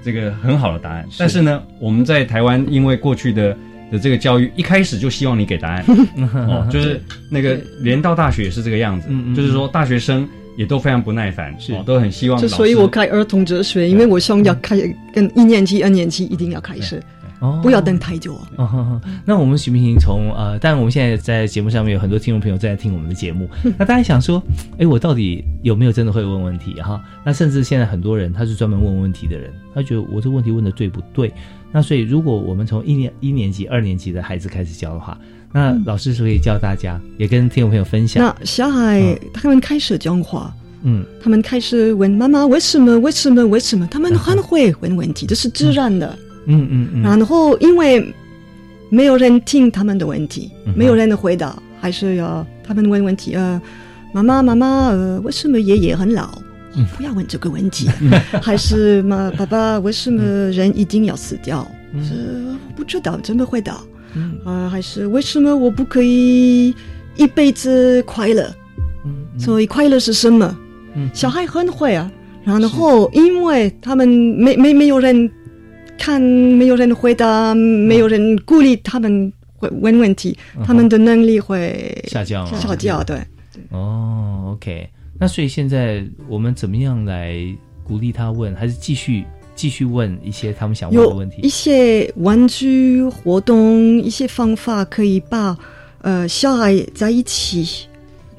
[SPEAKER 2] 这个很好的答案。但是呢，我们在台湾，因为过去的的这个教育，一开始就希望你给答案，哦，就是那个连到大学也是这个样子，就是说大学生也都非常不耐烦，是都很希望。
[SPEAKER 5] 所以我开儿童哲学，因为我想要开跟一年级、二年级一定要开始。哦，不要等太久
[SPEAKER 1] 哦。那我们行不行从呃，但我们现在在节目上面有很多听众朋友在听我们的节目，那大家想说，哎，我到底有没有真的会问问题哈？那甚至现在很多人他是专门问问题的人，他觉得我这问题问的对不对？那所以如果我们从一年一年级、二年级的孩子开始教的话，那老师是可以教大家，也跟听众朋友分享。
[SPEAKER 5] 那小孩他们开始讲话，嗯，他们开始问妈妈为什么？为什么？为什么？他们很会问问题，这是自然的。嗯嗯嗯，然后因为没有人听他们的问题，没有人的回答，还是要他们问问题。呃，妈妈妈妈，呃，为什么爷爷很老？不要问这个问题。还是妈爸爸，为什么人一定要死掉？是不知道，怎么回答？啊，还是为什么我不可以一辈子快乐？所以快乐是什么？小孩很会啊。然后因为他们没没没有人。看，没有人回答，没有人鼓励他们会问问题，他们的能力会
[SPEAKER 1] 下降，
[SPEAKER 5] 下降，对。
[SPEAKER 1] 哦，OK，那所以现在我们怎么样来鼓励他问，还是继续继续问一些他们想问的问题？
[SPEAKER 5] 一些玩具活动，一些方法可以把呃小孩在一起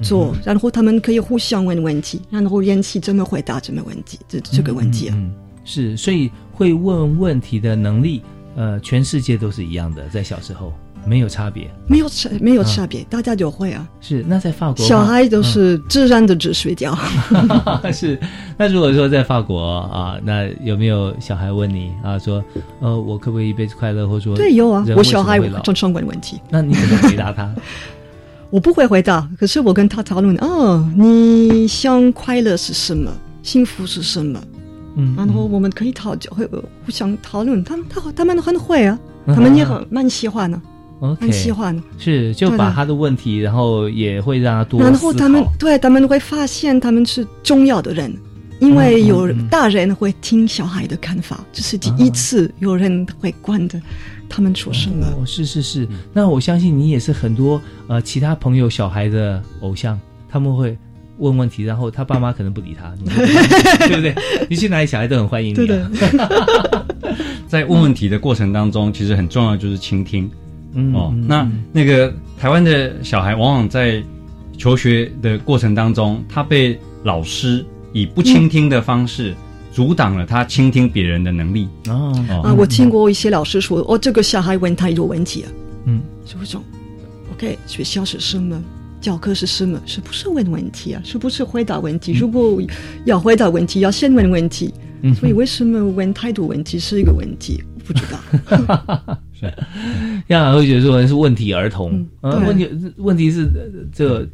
[SPEAKER 5] 做，然后他们可以互相问问题，然后练习怎么回答这么问题，这这个问题。
[SPEAKER 1] 嗯，是，所以。会问问题的能力，呃，全世界都是一样的，在小时候没有差别，
[SPEAKER 5] 没有差没有差别，大家都会啊。
[SPEAKER 1] 是那在法国，
[SPEAKER 5] 小孩都是自然的只睡觉。
[SPEAKER 1] 是那如果说在法国啊，那有没有小孩问你啊，说呃，我可不可以一辈子快乐，或者说
[SPEAKER 5] 对有啊，我小孩常常问问题，
[SPEAKER 1] 那你怎么回答他？
[SPEAKER 5] 我不会回答，可是我跟他讨论哦，你想快乐是什么？幸福是什么？嗯，然后我们可以讨会互相讨论。他们他他们很会啊，他们也很蛮喜欢的，很喜欢。
[SPEAKER 1] 是就把他的问题，然后也会让他多。
[SPEAKER 5] 然后他们对他们会发现他们是重要的人，因为有大人会听小孩的看法，这是第一次有人会管的。他们说什么？
[SPEAKER 1] 是是是，那我相信你也是很多呃其他朋友小孩的偶像，他们会问问题，然后他爸妈可能不理他，对不对？你去哪里，小孩都很欢迎你。
[SPEAKER 2] 在问问题的过程当中，其实很重要就是倾听。哦，那那个台湾的小孩往往在求学的过程当中，他被老师以不倾听的方式。阻挡了他倾听别人的能力
[SPEAKER 5] 哦啊！我听过一些老师说：“哦，这个小孩问太多问题了。”嗯，是不是？OK，学校是什么？教科是什么？是不是问问题啊？是不是回答问题？如果要回答问题，要先问问题。所以为什么问态度问题是一个问题？我不知道。
[SPEAKER 1] 是，亚会觉得说是问题儿童啊？问题问题是这。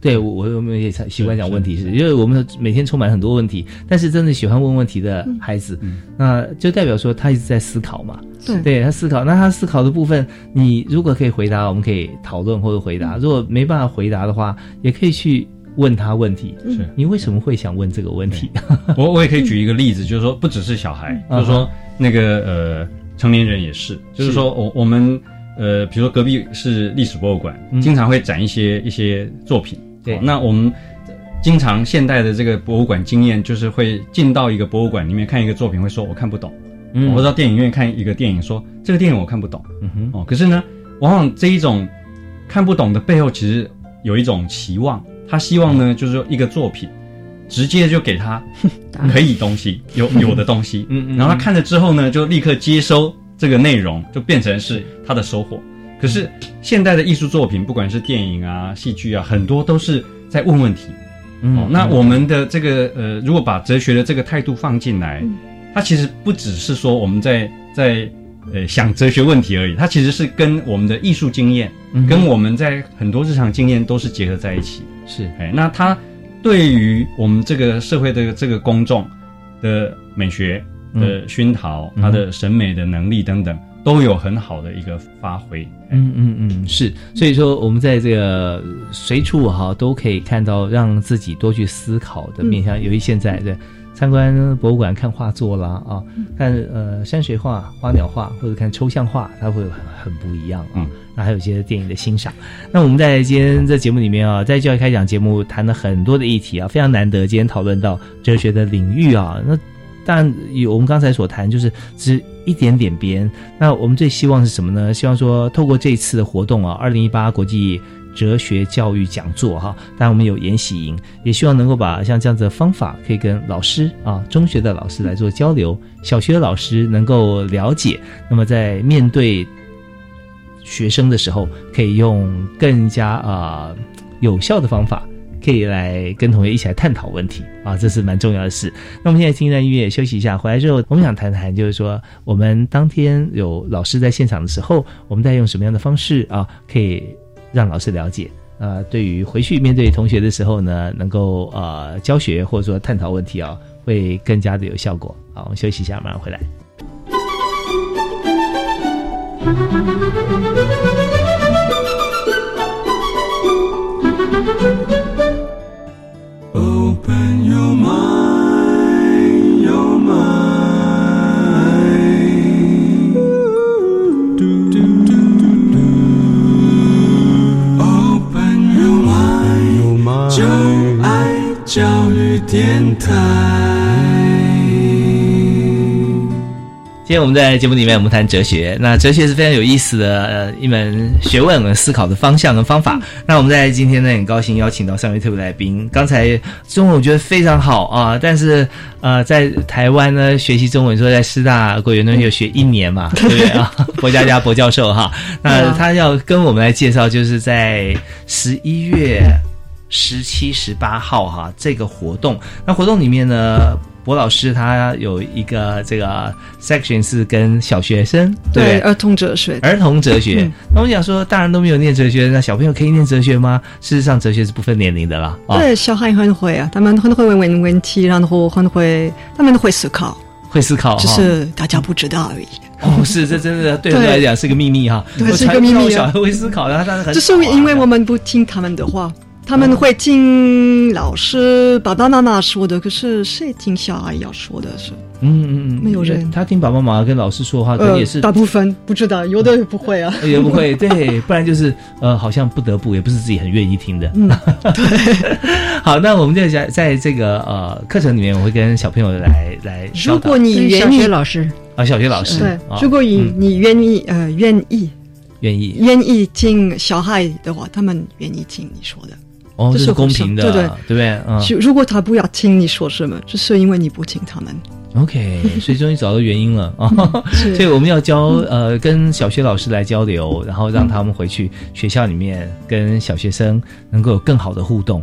[SPEAKER 1] 对，我我们也习惯讲问题，是因为我们每天充满很多问题，但是真的喜欢问问题的孩子，那就代表说他一直在思考嘛。
[SPEAKER 5] 对，
[SPEAKER 1] 对他思考，那他思考的部分，你如果可以回答，我们可以讨论或者回答；如果没办法回答的话，也可以去问他问题。
[SPEAKER 2] 是
[SPEAKER 1] 你为什么会想问这个问题？
[SPEAKER 2] 我我也可以举一个例子，就是说不只是小孩，就是说那个呃成年人也是，就是说我我们呃比如说隔壁是历史博物馆，经常会展一些一些作品。
[SPEAKER 1] 对，
[SPEAKER 2] 那我们经常现代的这个博物馆经验，就是会进到一个博物馆里面看一个作品，会说我看不懂；嗯，或到电影院看一个电影，说这个电影我看不懂。嗯哼，哦，可是呢，往往这一种看不懂的背后，其实有一种期望，他希望呢，就是说一个作品直接就给他可以东西，有 有的东西，嗯嗯，然后他看了之后呢，就立刻接收这个内容，就变成是他的收获。可是现代的艺术作品，不管是电影啊、戏剧啊，很多都是在问问题。哦，那我们的这个呃，如果把哲学的这个态度放进来，它其实不只是说我们在在呃想哲学问题而已，它其实是跟我们的艺术经验，跟我们在很多日常经验都是结合在一起。
[SPEAKER 1] 是，
[SPEAKER 2] 哎，那它对于我们这个社会的这个公众的美学的熏陶，它的审美的能力等等。都有很好的一个发挥，
[SPEAKER 1] 嗯嗯嗯，是，所以说我们在这个随处哈都可以看到让自己多去思考的面向。由于现在在参观博物馆看画作啦啊，看呃山水画、花鸟画或者看抽象画，它会很很不一样啊。那还有一些电影的欣赏。那我们在今天这节目里面啊，在教育开讲节目谈了很多的议题啊，非常难得。今天讨论到哲学的领域啊，那。但有我们刚才所谈，就是只一点点边。那我们最希望是什么呢？希望说透过这一次的活动啊，二零一八国际哲学教育讲座哈，当然我们有研习营，也希望能够把像这样子的方法，可以跟老师啊，中学的老师来做交流，小学的老师能够了解。那么在面对学生的时候，可以用更加啊有效的方法。可以来跟同学一起来探讨问题啊，这是蛮重要的事。那我们现在听一段音乐休息一下，回来之后我们想谈谈，就是说我们当天有老师在现场的时候，我们在用什么样的方式啊，可以让老师了解啊？对于回去面对同学的时候呢，能够呃教学或者说探讨问题啊，会更加的有效果。好，我们休息一下，马上回来。教育电台。今天我们在节目里面，我们谈哲学。那哲学是非常有意思的呃一门学问和思考的方向跟方法。那我们在今天呢，很高兴邀请到三位特别来宾。刚才中文我觉得非常好啊，但是呃，在台湾呢学习中文，说在师大国语中学学一年嘛，对不对啊？博佳佳博教授哈，那他要跟我们来介绍，就是在十一月十七、十八号哈这个活动。那活动里面呢？博老师他有一个这个 section 是跟小学生
[SPEAKER 5] 对儿童哲学，
[SPEAKER 1] 儿童哲学。那我想说，大人都没有念哲学，那小朋友可以念哲学吗？事实上，哲学是不分年龄的啦。
[SPEAKER 5] 对，小孩很会啊，他们很会问问题，然后很会，他们会思考，
[SPEAKER 1] 会思考，
[SPEAKER 5] 只是大家不知道而已。
[SPEAKER 1] 哦，是，这真的 对他们来讲是个秘密哈。
[SPEAKER 5] 对，是个秘密。
[SPEAKER 1] 小孩会思考，然后他很，
[SPEAKER 5] 只是因为我们不听他们的话。他们会听老师、爸爸妈妈说的，可是谁听小孩要说的是？嗯嗯嗯，没有人。
[SPEAKER 1] 他听爸爸妈妈跟老师说话，能也是
[SPEAKER 5] 大部分不知道，有的也不会啊，
[SPEAKER 1] 也不会。对，不然就是呃，好像不得不，也不是自己很愿意听的。嗯，对。好，那我们就在在这个呃课程里面，我会跟小朋友来来。
[SPEAKER 5] 如果你愿
[SPEAKER 3] 意，小学老师
[SPEAKER 1] 啊，小学老师。
[SPEAKER 5] 对，如果你你愿意呃愿意
[SPEAKER 1] 愿意
[SPEAKER 5] 愿意听小孩的话，他们愿意听你说的。
[SPEAKER 1] 哦，这是公平的，
[SPEAKER 5] 对对
[SPEAKER 1] 对不对？嗯，
[SPEAKER 5] 如果他不要听你说什么，就是因为你不听他们。
[SPEAKER 1] OK，所以终于找到原因了啊！所以 我们要教呃，跟小学老师来交流，然后让他们回去学校里面跟小学生能够有更好的互动。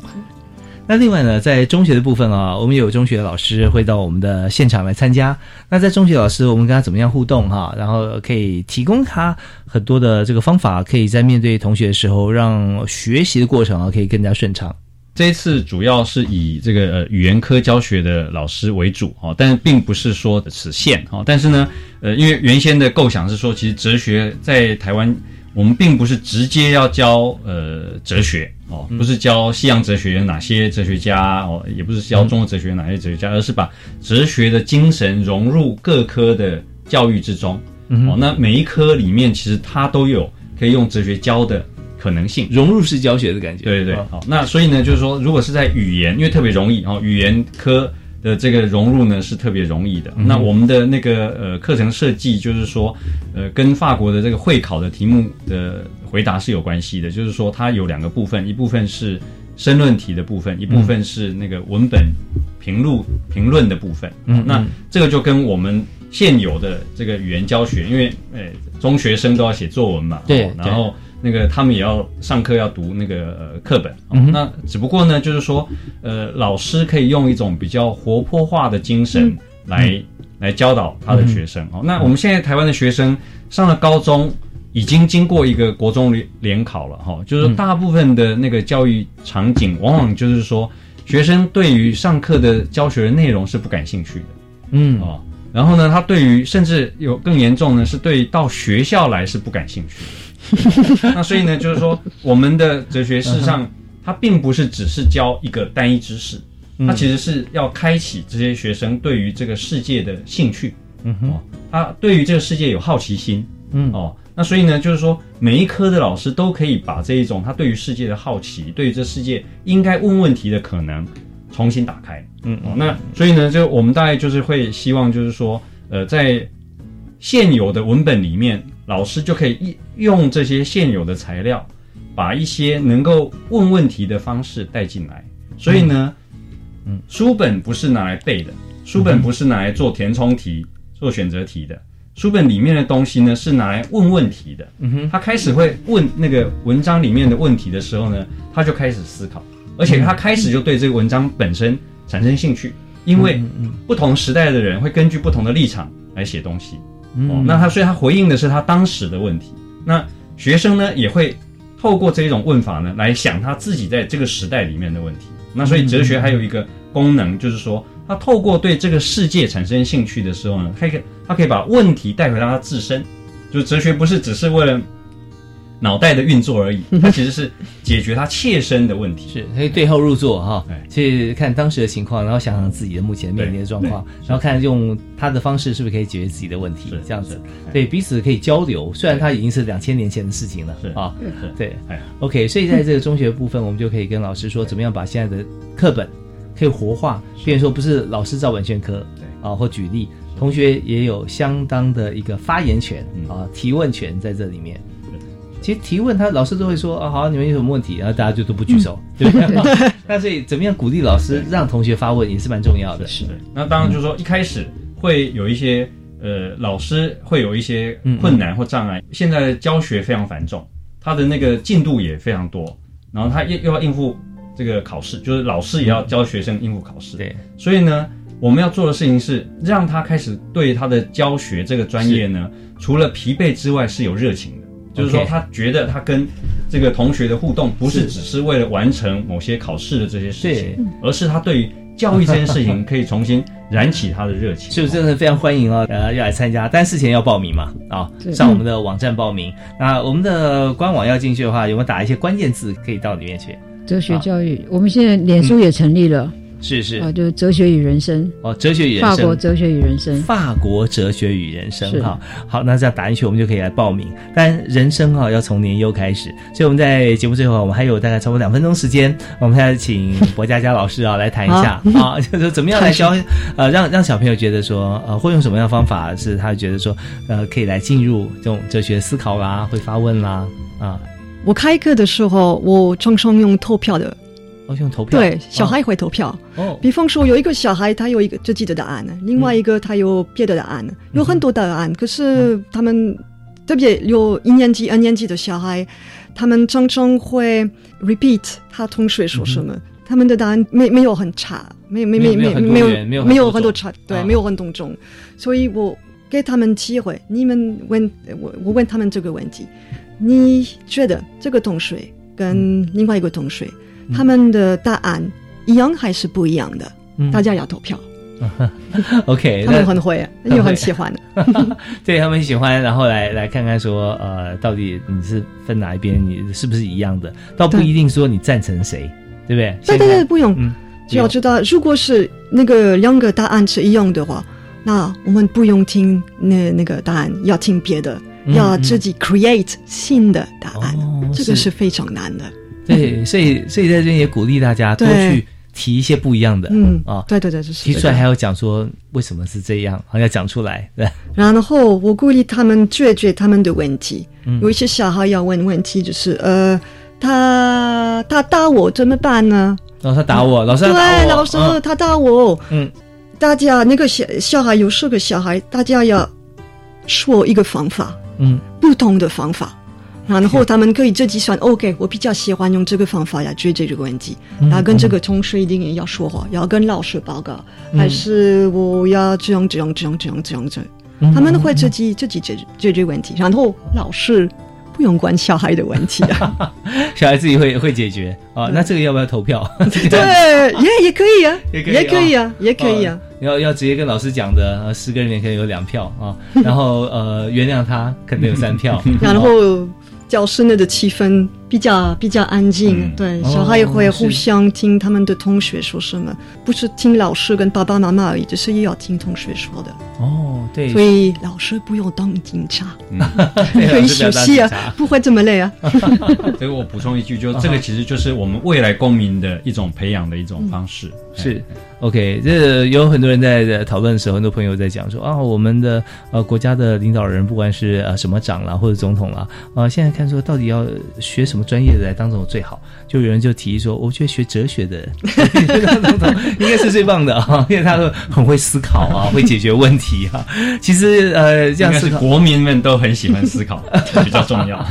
[SPEAKER 1] 那另外呢，在中学的部分啊，我们有中学的老师会到我们的现场来参加。那在中学老师，我们跟他怎么样互动哈？然后可以提供他很多的这个方法，可以在面对同学的时候，让学习的过程啊可以更加顺畅。
[SPEAKER 2] 这一次主要是以这个呃语言科教学的老师为主哈，但并不是说此限哈。但是呢，呃，因为原先的构想是说，其实哲学在台湾。我们并不是直接要教呃哲学哦，不是教西洋哲学有哪些哲学家哦，也不是教中国哲学哪些哲学家，而是把哲学的精神融入各科的教育之中哦。那每一科里面其实它都有可以用哲学教的可能性，
[SPEAKER 1] 融入式教学的感觉。
[SPEAKER 2] 对对对，好，那所以呢，就是说，如果是在语言，因为特别容易哦，语言科。的这个融入呢是特别容易的。那我们的那个呃课程设计就是说，呃，跟法国的这个会考的题目的回答是有关系的。就是说，它有两个部分，一部分是申论题的部分，一部分是那个文本评论评论的部分。嗯，那这个就跟我们现有的这个语言教学，因为呃中学生都要写作文嘛，
[SPEAKER 1] 对，
[SPEAKER 2] 然后。那个他们也要上课要读那个课本，那只不过呢，就是说，呃，老师可以用一种比较活泼化的精神来来教导他的学生。哦，那我们现在台湾的学生上了高中，已经经过一个国中联联考了，哈，就是大部分的那个教育场景，往往就是说，学生对于上课的教学的内容是不感兴趣的，嗯，哦，然后呢，他对于甚至有更严重呢，是对到学校来是不感兴趣的。那所以呢，就是说，我们的哲学事实上，它并不是只是教一个单一知识，它其实是要开启这些学生对于这个世界的兴趣，嗯哼，他对于这个世界有好奇心，嗯。哦，那所以呢，就是说，每一科的老师都可以把这一种他对于世界的好奇，对于这世界应该问问题的可能重新打开，嗯哦，那所以呢，就我们大概就是会希望，就是说，呃，在现有的文本里面。老师就可以用这些现有的材料，把一些能够问问题的方式带进来。所以呢，嗯，书本不是拿来背的，书本不是拿来做填充题、做选择题的。书本里面的东西呢，是拿来问问题的。嗯哼，他开始会问那个文章里面的问题的时候呢，他就开始思考，而且他开始就对这个文章本身产生兴趣，因为不同时代的人会根据不同的立场来写东西。哦，那他所以他回应的是他当时的问题。那学生呢也会透过这一种问法呢来想他自己在这个时代里面的问题。那所以哲学还有一个功能，就是说他透过对这个世界产生兴趣的时候呢，他可以他可以把问题带回到他自身。就哲学不是只是为了。脑袋的运作而已，它其实是解决他切身的问题，
[SPEAKER 1] 是可以对号入座哈，去看当时的情况，然后想想自己的目前面临的状况，然后看用他的方式是不是可以解决自己的问题，这样子，对彼此可以交流。虽然它已经是两千年前的事情了，啊，对，OK，所以在这个中学部分，我们就可以跟老师说，怎么样把现在的课本可以活化，比如说不是老师照本宣科，对。啊，或举例。同学也有相当的一个发言权啊，提问权在这里面。其实提问他老师都会说啊，好，你们有什么问题？然后大家就都不举手，对不对？那所以怎么样鼓励老师让同学发问也是蛮重要的。
[SPEAKER 2] 是的。那当然就是说一开始会有一些呃老师会有一些困难或障碍。现在的教学非常繁重，他的那个进度也非常多，然后他又又要应付这个考试，就是老师也要教学生应付考试。
[SPEAKER 1] 对。
[SPEAKER 2] 所以呢，我们要做的事情是让他开始对他的教学这个专业呢，除了疲惫之外是有热情的。就是说，他觉得他跟这个同学的互动，不是只是为了完成某些考试的这些事情，而是他对于教育这件事情可以重新燃起他的热情。
[SPEAKER 1] 是不是真的非常欢迎哦？呃，要来参加，但事前要报名嘛？啊，上我们的网站报名。那我们的官网要进去的话，有没有打一些关键字可以到里面去？
[SPEAKER 3] 哲学教育，我们现在脸书也成立了。
[SPEAKER 1] 是是
[SPEAKER 3] 啊，就是哲学与人生
[SPEAKER 1] 哦，哲学与人生，
[SPEAKER 3] 法国哲学与人生，
[SPEAKER 1] 法国哲学与人生哈。好，那这样打进去，我们就可以来报名。但人生哈要从年幼开始，所以我们在节目最后，我们还有大概超过两分钟时间，我们现在请博佳佳老师啊来谈一下啊，就是怎么样来教呃，让让小朋友觉得说呃，会用什么样的方法是他觉得说呃可以来进入这种哲学思考啦，会发问啦啊。
[SPEAKER 5] 我开课的时候，我常常用投票的。
[SPEAKER 1] 用投票？
[SPEAKER 5] 对小孩会投票。哦，比方说有一个小孩他有一个自己的答案，另外一个他有别的答案，有很多答案，可是他们特别有一年级、二年级的小孩，他们常常会 repeat 他同学说什么，他们的答案没没有很差，没没没没没有没有很多差，对，没有很多种，所以我给他们机会，你们问我我问他们这个问题，你觉得这个同学跟另外一个同学？他们的答案一样还是不一样的？大家要投票。
[SPEAKER 1] OK，
[SPEAKER 5] 他们很会，又很喜欢
[SPEAKER 1] 的。对他们喜欢，然后来来看看说，呃，到底你是分哪一边？你是不是一样的？倒不一定说你赞成谁，对不对？
[SPEAKER 5] 对对对，不用。只要知道，如果是那个两个答案是一样的话，那我们不用听那那个答案，要听别的，要自己 create 新的答案。这个是非常难的。
[SPEAKER 1] 对，所以所以在这边也鼓励大家多去提一些不一样的，
[SPEAKER 5] 嗯啊，对对对，就是。
[SPEAKER 1] 提出来还要讲说为什么是这样，好要讲出来，对。
[SPEAKER 5] 然后我鼓励他们解决他们的问题，有一些小孩要问问题，就是呃，他他打我怎么办呢？
[SPEAKER 1] 老师打我，老师
[SPEAKER 5] 对，老师他打我，嗯，大家那个小小孩有四个小孩，大家要说一个方法，嗯，不同的方法。然后他们可以自己算，OK，我比较喜欢用这个方法来解决这个问题。然后跟这个同事一定要说话，要跟老师报告，还是我要这样这样这样这样这样这样。他们会自己自己解解决问题，然后老师不用管小孩的问题啊，
[SPEAKER 1] 小孩自己会会解决啊。那这个要不要投票？
[SPEAKER 5] 对，也也可以啊，也可以啊，也可以啊。
[SPEAKER 1] 要要直接跟老师讲的，十个人里面可能有两票啊，然后呃原谅他可能有三票，
[SPEAKER 5] 然后。教室内的气氛比较比较安静，对，小孩也会互相听他们的同学说什么，不是听老师跟爸爸妈妈而已，就是也要听同学说的。
[SPEAKER 1] 哦，对，
[SPEAKER 5] 所以老师不用当警察，可以熟悉啊，不会这么累啊。
[SPEAKER 2] 所以我补充一句，就这个其实就是我们未来公民的一种培养的一种方式，
[SPEAKER 1] 是。OK，这有很多人在讨论的时候，很多朋友在讲说啊，我们的呃国家的领导人，不管是呃什么长啦或者总统啦，啊，现在看说到底要学什么专业的来当总统最好？就有人就提议说，我觉得学哲学的当总统应该是最棒的啊，因为他很会思考啊，会解决问题啊。其实呃，这样
[SPEAKER 2] 是国民们都很喜欢思考，比较重要。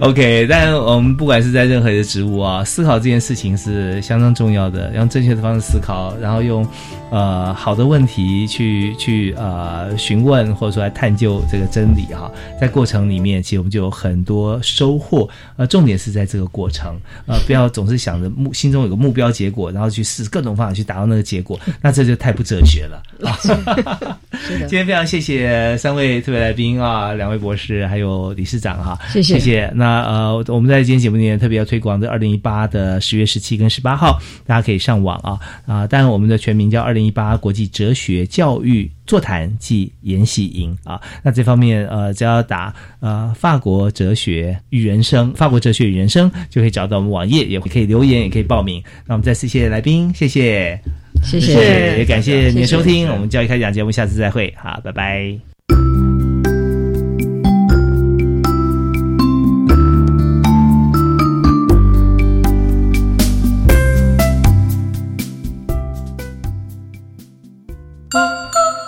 [SPEAKER 1] OK，但我们不管是在任何的职务啊，思考这件事情是相当重要的，用正确的方式思考。然后用，呃，好的问题去去呃询问或者说来探究这个真理哈，在过程里面，其实我们就有很多收获。呃，重点是在这个过程，呃，不要总是想着目心中有个目标结果，然后去试各种方法去达到那个结果，那这就太不哲学了。今天非常谢谢三位特别来宾啊，两位博士还有理事长哈，
[SPEAKER 3] 谢
[SPEAKER 1] 谢谢谢。那呃，我们在今天节目里面特别要推广的二零一八的十月十七跟十八号，大家可以上网啊啊。当然，我们的全名叫“二零一八国际哲学教育座谈暨研习营”啊。那这方面，呃，只要打呃“法国哲学与人生”，“法国哲学与人生”就可以找到我们网页，也可以留言，也可以报名。那我们再次谢谢来宾，谢谢。
[SPEAKER 3] 谢谢，
[SPEAKER 1] 也感谢您的收听，我们教育开讲节目，下次再会，好，拜拜。